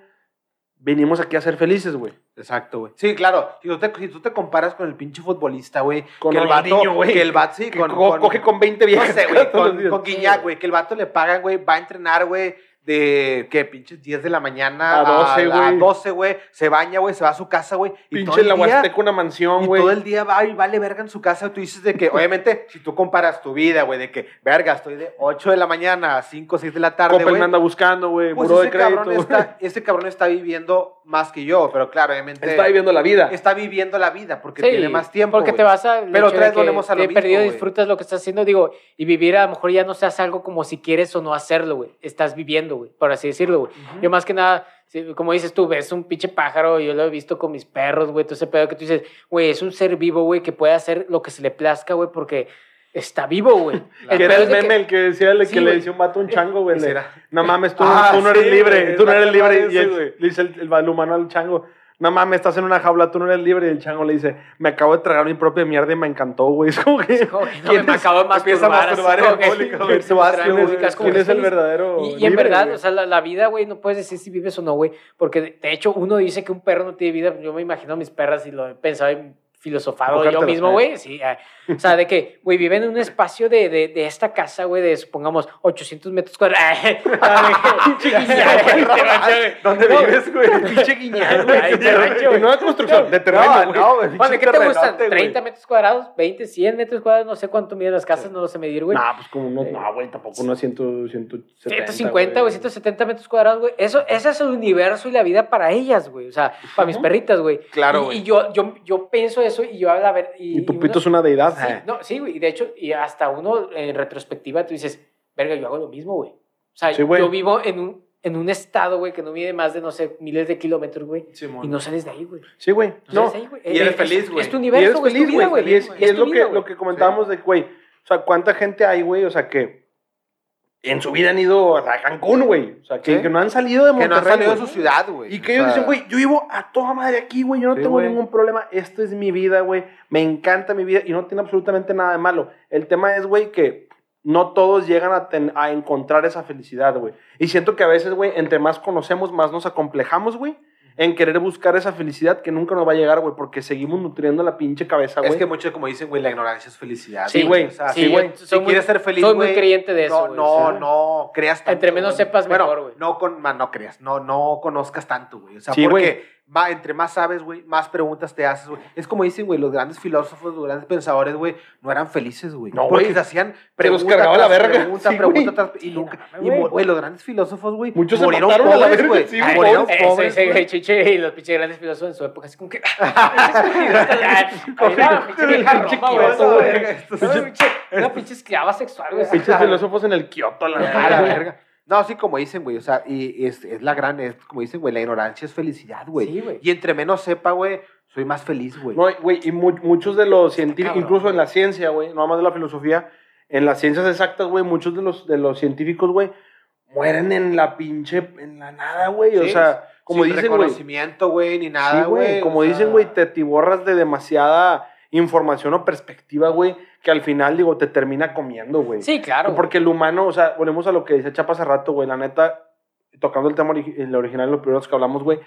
venimos aquí a ser felices, güey. Exacto, güey. Sí, claro. Si tú, te, si tú te comparas con el pinche futbolista, güey. Con que el vato, güey. Que el vato, sí, Que con, co- con- coge con 20 No viejas. sé, güey, *laughs* con, con Guiñac, güey, que el vato le pagan, güey, va a entrenar, güey, de, ¿qué? Pinches 10 de la mañana A 12, a güey. 12, güey, se baña, güey, se va a su casa, güey, y todo Pinche el la Huasteca, una mansión, y güey. todo el día va y vale verga en su casa, tú dices de que, *laughs* obviamente, si tú comparas tu vida, güey, de que, verga, estoy de 8 de la mañana a 5, 6 de la tarde, güey, me anda buscando, güey. pues Buró de ese crédito. cabrón, está, *laughs* ese cabrón está viviendo más que yo, pero claro, obviamente Está viviendo la vida. está viviendo la vida porque Sí, tiene más tiempo, Porque güey. te vas a. Pero vez volvemos a lo mismo, perdido, güey. disfrutas lo que estás haciendo, digo, y vivir a lo mejor ya no seas algo como si quieres o no hacerlo, güey. Estás viviendo, güey, por así decirlo, güey. Yo más que nada, como dices tú, ves un pinche pájaro, yo lo he visto con mis perros, güey, todo ese pedo que tú dices, güey, es un ser vivo, güey, que puede hacer lo que se le plazca, güey, porque está vivo, güey. *laughs* Que era el meme que- el que decía el Sí, que le decía un vato a un chango, güey. No mames, tú, Ah, tú no eres sí, libre, tú no eres libre. Y el- le dice el, el, el humano al chango, no mames, estás en una jaula, tú no eres libre. Y el chango le dice, me acabo de tragar mi propia mierda y me encantó, güey. *laughs* Es como que... como que no, ¿quién me acabo de empieza a masturbar. masturbar público, güey, ¿Quién es el verdadero Y, y en verdad, güey? o sea, la, la vida, güey, no puedes decir si vives o no, güey. Porque de, hecho, uno dice que un perro no tiene vida. Yo me imagino a mis perras y lo he pensado y filosofado yo mismo, eh. güey. Sí, eh. O sea, de que, güey, viven en un espacio de, de, de esta casa, güey, de supongamos 800 metros cuadrados. *laughs* Pinche güey, güey. ¿Dónde No, vives, güey? Pinche guiñac, güey. No de construcción, de terreno, No, güey. no, güey. Bueno, ¿qué te gustan? terrenote, güey. ¿30 metros cuadrados? ¿20? ¿100 metros cuadrados? No sé cuánto miden las casas, no lo sé medir, güey. No, pues como unos, Eh, no, güey, tampoco unos 100, 170. 150, güey, 170 metros cuadrados, güey. Eso, ese es el universo y la vida para ellas, güey. O sea, para mis perritas, güey. Claro, Y- güey. Y, yo, yo, yo pienso eso y yo a ver. Y, Y tu y pito uno- es una deidad. Sí, eh. no, sí, güey. Y de hecho, y hasta uno en retrospectiva, tú dices, verga, yo hago lo mismo, güey. O sea, Sí, yo vivo en un, en un estado, güey, que no mide más de, no sé, miles de kilómetros, güey. Y no sales de ahí, güey. Sí, güey. No, No, sales de ahí, güey. y eres Es- feliz, güey. Es tu universo, eres güey. es tu feliz, vida, güey. Y es, y es tu lo, que, lo que comentábamos de, güey, o sea, cuánta gente hay, güey, o sea, que en su vida han ido a Cancún, güey. O sea, que, Sí. que no han salido de Que Monterrey, no han salido de su ciudad, güey. Y que O ellos sea, dicen, güey, yo vivo a toda madre aquí, güey, yo no Sí, tengo ningún problema, esto es mi vida, güey, me encanta mi vida y no tiene absolutamente nada de malo. El tema es, güey, que no todos llegan a, ten- a encontrar esa felicidad, güey. Y siento que a veces, güey, entre más conocemos, más nos acomplejamos, güey, en querer buscar esa felicidad que nunca nos va a llegar, güey, porque seguimos nutriendo la pinche cabeza, güey. Es que muchos, como dicen, güey, la ignorancia es felicidad. Sí, güey. O sea, Sí, si, güey. Si muy- quieres ser feliz, soy muy güey, creyente de eso, No, güey, no, o sea, no creas tanto. entre menos güey. sepas, Bueno, mejor, güey. No, con, no creas, no, no conozcas tanto, güey. O sea, Sí, porque va, entre más sabes, güey, más preguntas te haces, güey. Es como dicen, güey, los grandes filósofos, los grandes pensadores, güey, no eran felices, güey. No, porque güey. se hacían Se los pregunta cargaba la verga. pregunta, Sí, pregunta tras- y Sí, nunca. y, güey. los grandes filósofos, güey, Muchos se murieron mataron a la pobres, güey. sí. Murieron ese- pobres, ese güey. Chiche y los pinches grandes filósofos en su época, así como que. Una pinche esclava sexual, güey. Pinches filósofos en el Kioto, la verga. No, sí, como dicen, güey, o sea, y es, es la gran, es, como dicen, güey, la ignorancia es felicidad, güey. Sí, güey. Y entre menos sepa, güey, soy más feliz, güey. No, güey, y mu- muchos de los científicos, incluso en la ciencia, güey, no más de la filosofía, en las ciencias exactas, güey, muchos de los, de los científicos, güey, mueren en la pinche, en la nada, güey. O Sí, sea, como Sin dicen, güey. reconocimiento, güey, ni nada, Sí, güey. güey. Como o sea, dicen, güey, te tiborras de demasiada información o perspectiva, güey, que al final, digo, te termina comiendo, güey. Sí, claro. Porque el humano, o sea, volvemos a lo que dice Chapa hace rato, güey, la neta, tocando el tema ori- el original, los primeros que hablamos, güey,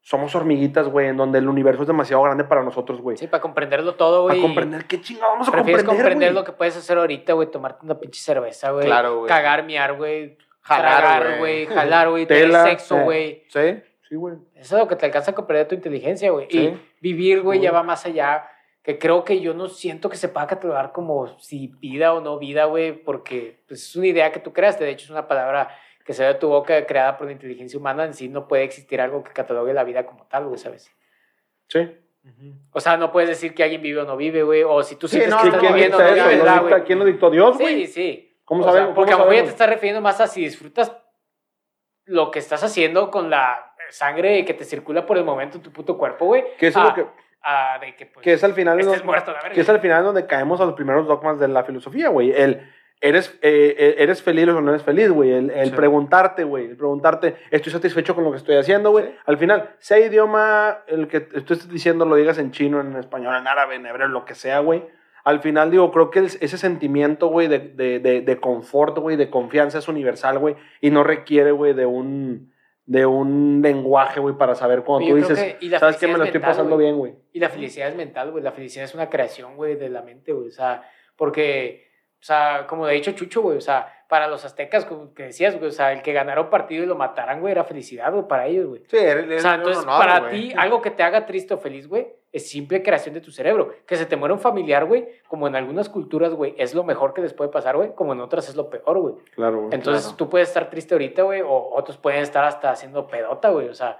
somos hormiguitas, güey, en donde el universo es demasiado grande para nosotros, güey. Sí, para comprenderlo todo, güey. Para comprender qué chingado vamos a Prefieres comprender, comprender lo que puedes hacer ahorita, güey, tomarte una pinche cerveza, güey. Claro, güey. Cagar, miar, güey. Jalar, tragar, güey. Jalar, güey. Tener Tela, sexo, eh. güey. Sí. Sí, güey. Eso es lo que te alcanza a comprender tu inteligencia, güey. Sí. Y vivir, güey, ya va más allá. Que creo que yo no siento que se pueda catalogar como si vida o no vida, güey, porque pues, es una idea que tú creaste. De hecho, es una palabra que se ve de tu boca creada por la inteligencia humana. En sí no puede existir algo que catalogue la vida como tal, güey, ¿sabes? Sí. O sea, no puedes decir que alguien vive o no vive, güey. O si tú Sí, sientes no, que estás ¿Quién viviendo no eso? vives, ¿Lo ¿verdad, dicta- güey. ¿Quién lo dictó? Dios, güey. Sí, sí. ¿Cómo sea, sabemos? porque a ¿Cómo lo mejor ya te estás refiriendo más a si disfrutas lo que estás haciendo con la sangre que te circula por el momento en tu puto cuerpo, güey. Que eso es a- lo que, a de que, pues, que es al final... estés muerto, la verga. que es al final donde caemos a los primeros dogmas de la filosofía, güey. El, eres, eh, eh, eres feliz o no eres feliz, güey. El, el Sí. preguntarte, güey. El preguntarte, ¿estoy satisfecho con lo que estoy haciendo, güey? Sí. Al final, sea idioma, el que tú estés diciendo, lo digas en chino, en español, en árabe, en hebreo, lo que sea, güey. Al final, digo, creo que el- ese sentimiento, güey, de, de, de, de confort, güey, de confianza es universal, güey. Y no requiere, güey, de un, de un lenguaje, güey, para saber cuando tú dices, que- y la ¿sabes qué? Me lo es estoy pasando bien, güey. Y la felicidad es mental, güey. La felicidad es una creación, güey, de la mente, güey. O sea, porque, o sea, como de dicho Chucho, güey, o sea, para los aztecas, como que decías, güey, o sea, el que ganara un partido y lo mataran, güey, era felicidad, güey, para ellos, güey. Sí, era- era O sea, entonces, honor, para güey. ti, algo que te haga triste o feliz, güey, es simple creación de tu cerebro. Que se te muera un familiar, güey, como en algunas culturas, güey, es lo mejor que les puede pasar, güey, como en otras es lo peor, güey. Claro, güey. Entonces, claro. tú puedes estar triste ahorita, güey, o otros pueden estar hasta haciendo pedota, güey, o sea,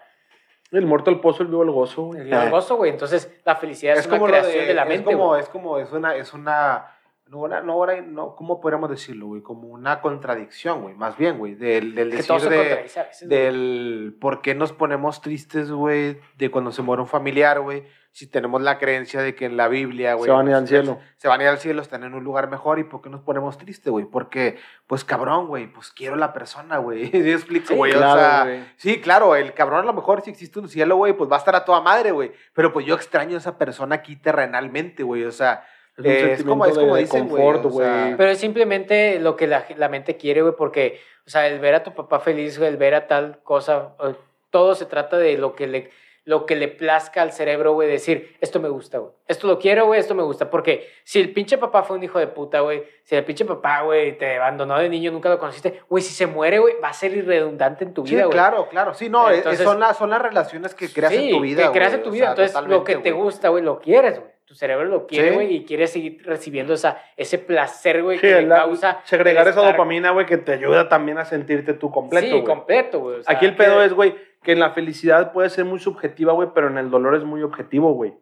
El muerto al pozo, el vivo al gozo, güey. el gozo, güey. Entonces, la felicidad *laughs* es, una como creación de, la es mente, como, güey. es como, es una, es una, no, una, no, ahora, no, ¿cómo podríamos decirlo, güey? Como una contradicción, güey, más bien, güey, del, del Que decir todo se de, del por qué nos ponemos tristes, güey, de cuando se muere un familiar, güey, si tenemos la creencia de que en la Biblia, güey, Se van a ir al pues, cielo. Se van a ir al cielo, están en un lugar mejor, ¿y por qué nos ponemos tristes, güey? Porque, pues, cabrón, güey, pues quiero la persona, güey, *laughs* ¿sí explico, Sí, güey? claro, o sea, sí, claro, el cabrón a lo mejor si existe un cielo, güey, pues va a estar a toda madre, güey, pero pues yo extraño a esa persona aquí terrenalmente, güey, o sea, Es un Eh, es sentimiento como- es como de, de dicen, güey, o sea. Pero es simplemente lo que la, la mente quiere, güey, porque, o sea, el ver a tu papá feliz, güey, el ver a tal cosa, eh, todo se trata de lo que le, lo que le plazca al cerebro, güey, decir, esto me gusta, güey, esto lo quiero, güey, esto me gusta, porque si el pinche papá fue un hijo de puta, güey, si el pinche papá, güey, te abandonó de niño, nunca lo conociste, güey, si se muere, güey, va a ser irredundante en tu sí, vida, güey. claro, claro, sí, no, es- Entonces- son, las, son las relaciones que creas Sí, en tu vida, que creas en tu o vida. sea, Entonces, lo que te gusta, güey, lo quieres, güey. Tu cerebro lo quiere, Sí. güey, y quiere seguir recibiendo esa, ese placer, güey, Sí, que le causa. segregar esa dopamina, güey, que te ayuda también a sentirte tú completo, Sí, completo, güey. o sea, Aquí el pedo que- es, güey, que en la felicidad puede ser muy subjetiva, güey, pero en el dolor es muy objetivo, güey.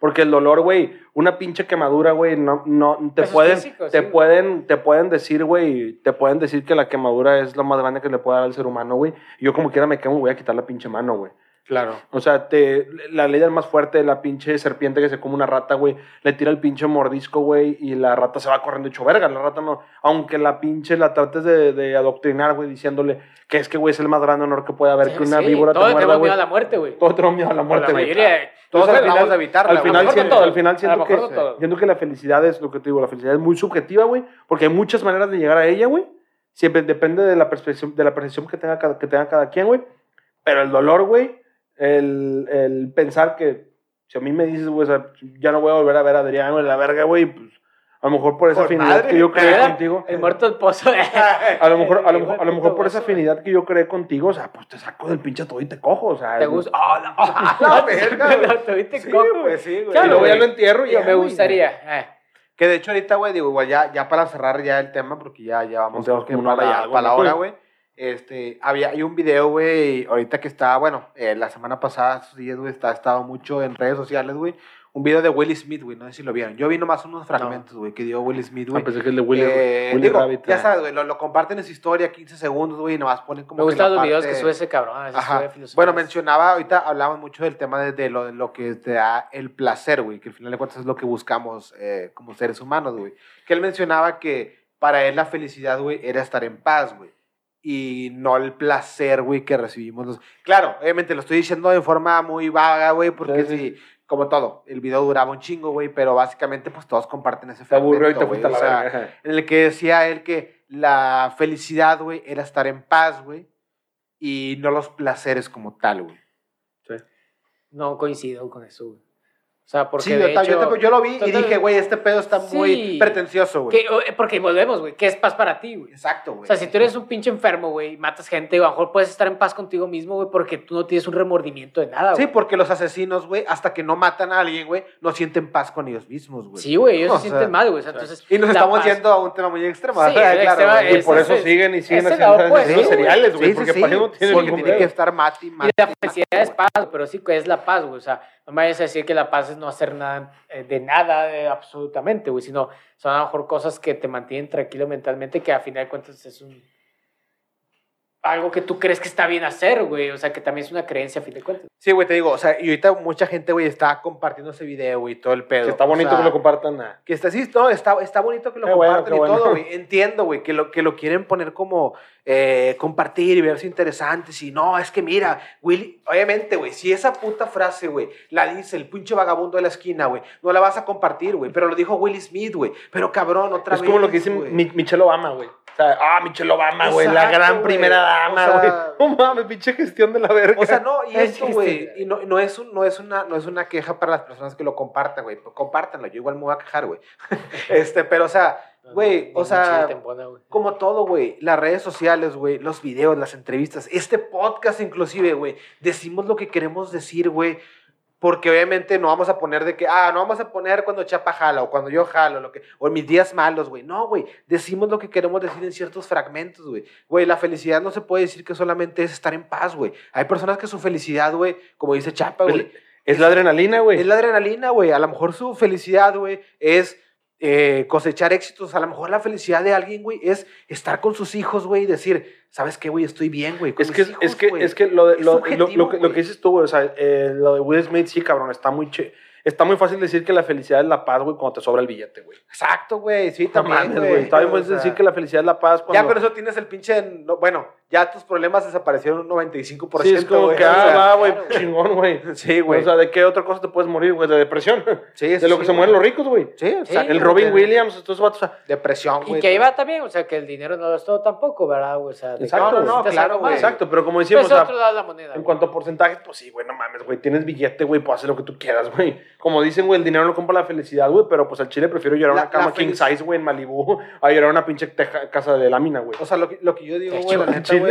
Porque el dolor, güey, una pinche quemadura, güey, no, no, te pueden, físico, te sí. pueden, te pueden decir, güey, te pueden decir que la quemadura es lo más grande que le puede dar al ser humano, güey. Y yo como quiera me quemo, voy a quitar la pinche mano, güey. Claro. O sea, te, la ley del más fuerte la pinche serpiente que se come una rata, güey, le tira el pinche mordisco, güey, y la rata se va corriendo hecho verga. La rata no, aunque la pinche la trates de, de adoctrinar, güey, diciéndole que es que, güey, es el más grande honor que puede haber que una Sí, víbora te Todos muerda, tenemos miedo a la muerte, güey. Todos tenemos miedo a la muerte, la güey. mayoría. Todos Entonces, tratamos de evitarla, Al final, A siento, al final A que, siento que la felicidad es lo que te digo, la felicidad es muy subjetiva, güey, porque hay muchas maneras de llegar a ella, güey. Siempre depende de la percepción, de la percepción que tenga cada, que tenga cada quien, güey. Pero el dolor, güey, el, el pensar que si a mí me dices, güey, o sea, ya no voy a volver a ver a Adrián, güey, la verga, güey, pues a lo mejor por esa Por afinidad madre. que yo creé contigo. El muerto del pozo. *laughs* A lo mejor, a lo mejor, a lo mejor por esa afinidad que yo creé contigo, o sea, pues te saco del pinche todo y te cojo, o sea. ¿Te gusta? ¡Oh, la, oh, *laughs* La verga, güey. No, *laughs* te viste Sí, cojo, pues sí, güey. Y Claro, luego ya lo entierro y ya, me güey. gustaría. eh. Que de hecho ahorita, güey, digo, igual ya, ya para cerrar ya el tema, porque ya, ya vamos creo que para, y para la hora, güey. Este, había, hay un video, güey, ahorita que está, bueno, eh, la semana pasada, días, güey, está, ha estado mucho en redes sociales, güey. Un video de Will Smith, güey, no sé si lo vieron. Yo vi nomás unos fragmentos, güey, que dio Will Smith, Ah, güey. pensé que el de Willy, Eh, digo, Rabbit. ya ah. sabes, güey, lo, lo comparten en su historia, 15 segundos, güey, y nomás ponen como Me gustan los videos que parte- sube ese cabrón. a veces Ajá. sube. Bueno, mencionaba, ahorita hablamos mucho del tema de, de lo, de lo que te da el placer, güey, que al final de cuentas es lo que buscamos eh, como seres humanos, güey. Que él mencionaba que para él la felicidad, güey, era estar en paz, güey. Y no el placer, güey, que recibimos. Los... Claro, obviamente lo estoy diciendo de forma muy vaga, güey, porque Sí, sí, como todo, el video duraba un chingo, güey, pero básicamente pues todos comparten ese Te aburrió y te fuiste a la güey, o sea, en el que decía él que la felicidad, güey, era estar en paz, güey, y no los placeres como tal, güey. No coincido con eso, güey. O sea, porque Sí, de yo, yo, hecho- te- yo lo vi y dije, güey, este pedo está muy Sí. pretencioso, güey. o- porque volvemos, güey. ¿Qué es paz para ti, güey? Exacto, güey. O sea, si tú eres un pinche enfermo, güey, y matas gente, güey, a lo mejor puedes estar en paz contigo mismo, güey, porque tú no tienes un remordimiento de nada, Sí, güey. porque los asesinos, güey, hasta que no matan a alguien, güey, no sienten paz con ellos mismos, güey. Sí, güey, ellos *laughs* se sienten sea, mal, güey. O sea, entonces, Y nos la estamos paz- yendo a un tema muy extremo. Sí, *laughs* claro, extremo güey. Y es- por ese- eso siguen y siguen ese haciendo pues, asesinos sí, seriales, Sí, güey. sí, porque sí, para no tiene que estar mati, Y mati. la mati, felicidad es paz, pero sí que es la paz, güey. O sea, no me vayas a decir que la paz es no hacer nada eh, de nada, absolutamente, güey, sino son a lo mejor cosas que te mantienen tranquilo mentalmente, que a final de cuentas es un. Algo que tú crees que está bien hacer, güey. O sea, que también es una creencia a fin de cuentas. Sí, güey, te digo, o sea, y ahorita mucha gente, güey, está compartiendo ese video, güey, todo el pedo. Que está o bonito sea, que lo compartan. ah. Que está, sí, no, está, está bonito que lo Qué compartan y bueno. todo, güey. Entiendo, güey, que lo, que lo quieren poner como eh, compartir y verse interesantes. Y no, es que mira, Willy, obviamente, güey, si esa puta frase, güey, la dice el pinche vagabundo de la esquina, güey, no la vas a compartir, güey. Pero lo dijo Will Smith, güey. Pero cabrón, otra Es vez. como lo que dice Michelle Obama, güey. O sea, ah, Michelle Obama, güey, la gran güey. primera O sea- No mames, pinche gestión de la verga. O sea, no, y *laughs* Es esto, güey, y no, no, es un, no, es una, no es una queja para las personas que lo compartan, güey. Compártanlo, yo igual me voy a quejar, güey. *laughs* este, pero, o sea, Güey, No, o sea, como todo, güey, las redes sociales, güey, los videos, las entrevistas, este podcast inclusive, güey, decimos lo que queremos decir, güey, porque obviamente no vamos a poner de que, ah, no vamos a poner cuando Chapa jala o cuando yo jalo, lo que, o en mis días malos, güey. No, güey, decimos lo que queremos decir en ciertos fragmentos, güey. Güey, la felicidad no se puede decir que solamente es estar en paz, güey. Hay personas que su felicidad, güey, como dice Chapa, güey, Es la adrenalina, güey. es la adrenalina, güey. A lo mejor su felicidad, güey, es eh, cosechar éxitos. A lo mejor la felicidad de alguien, güey, es estar con sus hijos, güey, y decir, ¿sabes qué, güey? Estoy bien, güey. Es que, hijos, es que, güey". es que lo, de- Es lo, lo- que, lo güey. que dices tú, güey, o sea, eh, lo de Will Smith, sí, cabrón, está muy, che- está muy fácil decir que la felicidad es la paz, güey, cuando te sobra el billete, güey. Exacto, güey. Sí, No también, mames, güey. Está bien fácil decir que la felicidad es la paz cuando... Ya con eso tienes el pinche... no, bueno, ya tus problemas desaparecieron un 95%, Sí, es como que, o ah, sea, va, güey, claro, chingón, güey. Sí, güey. O sea, ¿de qué otra cosa te puedes morir, güey? De depresión. sí, De sí, lo que se mueren los ricos, güey. Sí, exacto. El Sí, Robin. Williams, estos vatos, o sea, Depresión, güey. Y que ahí va también, o sea, que el dinero no lo es todo tampoco, ¿verdad, güey? O sea, de Exacto, no, no, claro, güey. Exacto, pero como Pues decíamos, es o sea, otro lado de la moneda. En cuanto a porcentajes, pues sí, güey, no mames, güey. Tienes billete, güey, puedes hacer lo que tú quieras, güey. Como dicen, güey, el dinero no compra la felicidad, güey, pero pues al chile prefiero llorar La- una cama king size, güey, en Malibú, *laughs* a llorar una pinche teja- casa de lámina, güey. O sea, lo que, lo que yo digo, güey,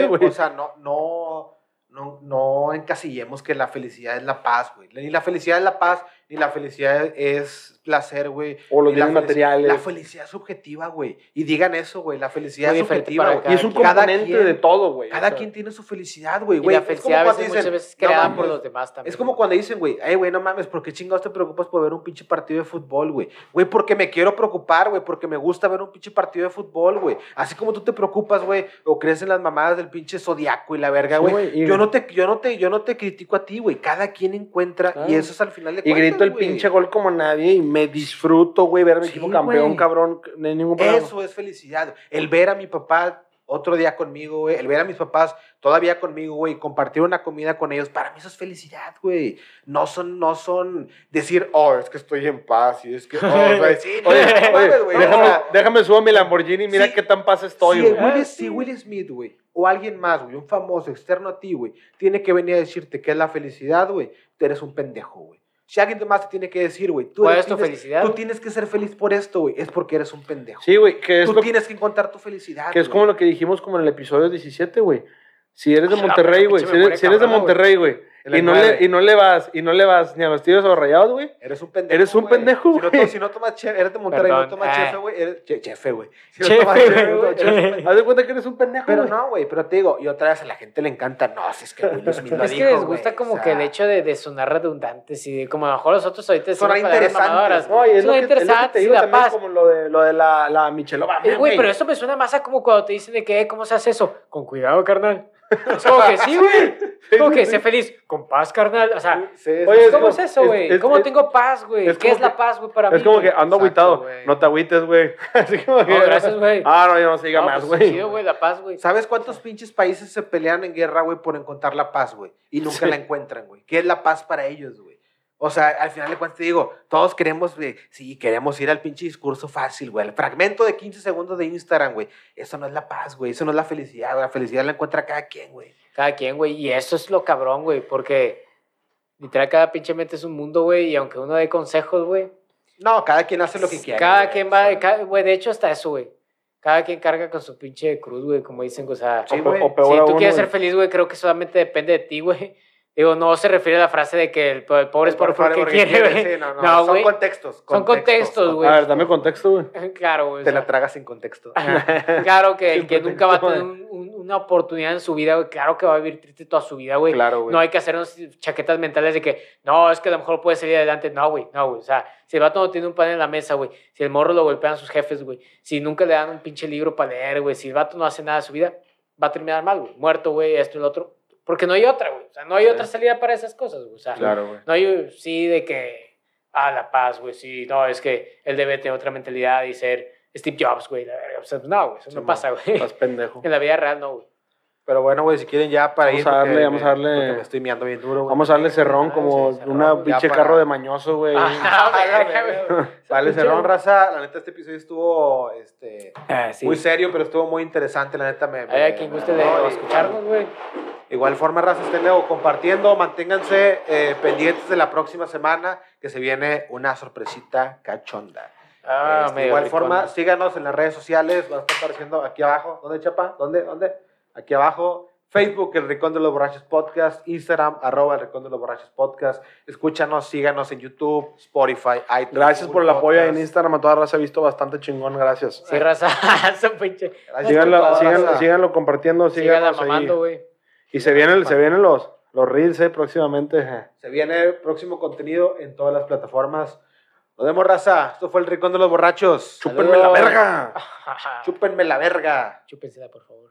güey. o sea, no, no, no, no encasillemos que la felicidad es la paz, güey. Ni la felicidad es la paz, ni la felicidad es placer, güey. O los bienes materiales. La felicidad es subjetiva, güey. Y digan eso, güey. La felicidad Muy es subjetiva, güey. y es un componente quien- de todo, güey. o Cada sea, quien tiene su felicidad, güey. La Es como felicidad a cuando veces, dicen, muchas veces "No creada mames". por los demás también. Es como cuando dicen, güey, ay, güey, no mames, ¿por qué chingados te preocupas por ver un pinche partido de fútbol, güey? Güey, porque me quiero preocupar, güey, porque me gusta ver un pinche partido de fútbol, güey. Así como tú te preocupas, güey, o crees en las mamadas del pinche zodiaco y la verga, güey. yo no te, yo no te, yo no te critico a ti, güey. Cada quien encuentra, Claro. y eso es al final de cuentas, grito el güey. pinche gol como nadie y me disfruto, güey, ver a mi Sí, equipo campeón, güey. cabrón. No hay ningún problema. Eso es felicidad. El ver a mi papá otro día conmigo, güey. El ver a mis papás todavía conmigo, güey. Compartir una comida con ellos. Para mí eso es felicidad, güey. No son, no son decir, oh, es que estoy en paz. Y es que, oh, *laughs* güey. Sí, no, Oye, no oye, déjame, O sea, déjame subo mi Lamborghini y mira Sí. qué tan paz estoy, si, güey. Will, si Will Smith, güey, o alguien más, güey, un famoso externo a ti, güey, tiene que venir a decirte qué es la felicidad, güey, tú eres un pendejo, güey. Si alguien más te tiene que decir, güey, tú, ¿Cuál eres- es tu tienes- felicidad, tú tienes que ser feliz por esto, güey, es porque eres un pendejo. Sí, güey, que es, tú lo, tienes que encontrar tu felicidad. que es como lo que dijimos como en el episodio 17, güey. Si eres de Ah, Monterrey, güey, si eres, si eres de. Monterrey, güey, y no, le, y no le vas, y no le vas ni a los tiros o rayados, güey, Eres un pendejo. Eres un güey. pendejo, Si no, si no tomas chef, eres de Monterrey, Perdón, no tomas ah. chefe, güey. Eres che- chefe, güey. Si no Chefe, tomas chefe, güey. haz de cuenta que eres un pendejo, Pero no, güey, pero te digo, y otra vez a la gente le encanta, no, si es que Will Smith *laughs* lo Es que dijo, les gusta como o sea, que el hecho de, de sonar redundantes y de- como a lo mejor nosotros ahorita Sonar interesantes. No, y es, lo Suena que, es lo que interesante, digo la también paz. como lo de, lo de la, la Michelle Obama, Eh, Güey, pero eso me suena más a como cuando te dicen de que, eh, ¿cómo se hace eso? Con cuidado, carnal. Es *laughs* como que sí, güey. Es como que sé feliz. Con paz, carnal. O sea, Sí, sí, Oye, sí. ¿cómo es es eso, güey? es- ¿Cómo es- tengo paz, güey? ¿Qué es la paz, güey, para mí? Es como que ando agüitado, güey. no te agüites, güey. *laughs* Así como que... No, gracias, güey. Ah, no, ya no se diga No, más, pues, güey. chido, güey, la paz, güey. ¿Sabes cuántos pinches países se pelean en guerra, güey, por encontrar la paz, güey? Y nunca Sí. la encuentran, güey. ¿Qué es la paz para ellos, güey? O sea, al final de cuentas te digo, todos queremos, güey, sí, queremos ir al pinche discurso fácil, güey. El fragmento de 15 segundos de Instagram, güey. Eso no es la paz, güey. Eso no es la felicidad, güey. La felicidad la encuentra cada quien, güey. Cada quien, güey. Y eso es lo cabrón, güey. Porque literal cada pinche mente es un mundo, güey. Y aunque uno dé consejos, güey. No, cada quien hace lo que quiere. Cada güey, quien o va, sea. cada- güey, de hecho hasta eso, güey. Cada quien carga con su pinche cruz, güey, como dicen, o sea, Sí, O, o peor si tú aún, quieres güey. ser feliz, güey, creo que solamente depende de ti, güey. Digo, no se refiere a la frase de que el, pobre es pobre porque quiere, güey. Sí, no, no, No, son contextos, Son contextos, güey. A ver, dame contexto, güey. *laughs* Claro, güey. o Te sea, la tragas sin contexto. *laughs* claro que el que nunca va a tener un- un- una oportunidad en su vida, güey, claro que va a vivir triste toda su vida, güey. Claro, güey. No hay que hacernos chaquetas mentales de que, no, es que a lo mejor puede salir adelante. No, güey, no, güey. O sea, si el vato no tiene un pan en la mesa, güey. Si el morro lo golpean sus jefes, güey. Si nunca le dan un pinche libro para leer, güey. Si el vato no hace nada de su vida, va a terminar mal, güey. Muerto, güey, esto y lo otro. Porque no hay otra, güey. O sea, no hay Sí. otra salida para esas cosas, güey. O sea, Claro, güey. no hay, sí, de que, ah, la paz, güey, sí. No, es que él debe tener otra mentalidad y ser Steve Jobs, güey. la verga. O sea, no, güey, eso Sí, no pasa, güey. Estás pendejo. *laughs* En la vida real, no, güey. Pero bueno, güey, si quieren ya para Vamos ir. a porque darle, vamos a darle- estoy miando bien duro, güey. Vamos a darle cerrón como sí, cerrón, una pinche para- carro de mañoso, güey. *laughs* Ah, A. *laughs* Vale, *laughs* cerrón, raza. La neta, este episodio estuvo este, Ah, sí. muy serio, pero estuvo muy interesante. La neta, me. Hay me- a quien guste de no, escucharnos, güey. Igual forma, raza, estén luego compartiendo. Manténganse eh, pendientes de la próxima semana, que se viene una sorpresita cachonda. Ah, Este, medio igual forma, síganos en las redes sociales. Va a estar apareciendo aquí abajo. ¿Dónde, Chapa? ¿Dónde? ¿Dónde? Aquí abajo. Facebook, El Rincón de los Borrachos Podcast. Instagram, arroba El Rincón de los Borrachos Podcast. Escúchanos, síganos en YouTube, Spotify, iTunes. Gracias por el apoyo en. Instagram. A toda raza he visto bastante chingón. Gracias. Sí, raza. *laughs* Esa pinche. Gracias por Síganlo, síganlo, síganlo compartiendo. Mamando, güey. Y se vienen, se vienen los, los reels eh, próximamente. Se viene próximo contenido en todas las plataformas. Nos vemos, raza. Esto fue El Rincón de los Borrachos. Chúpenme la verga. *laughs* Chúpenme la verga. Chúpensela, por favor.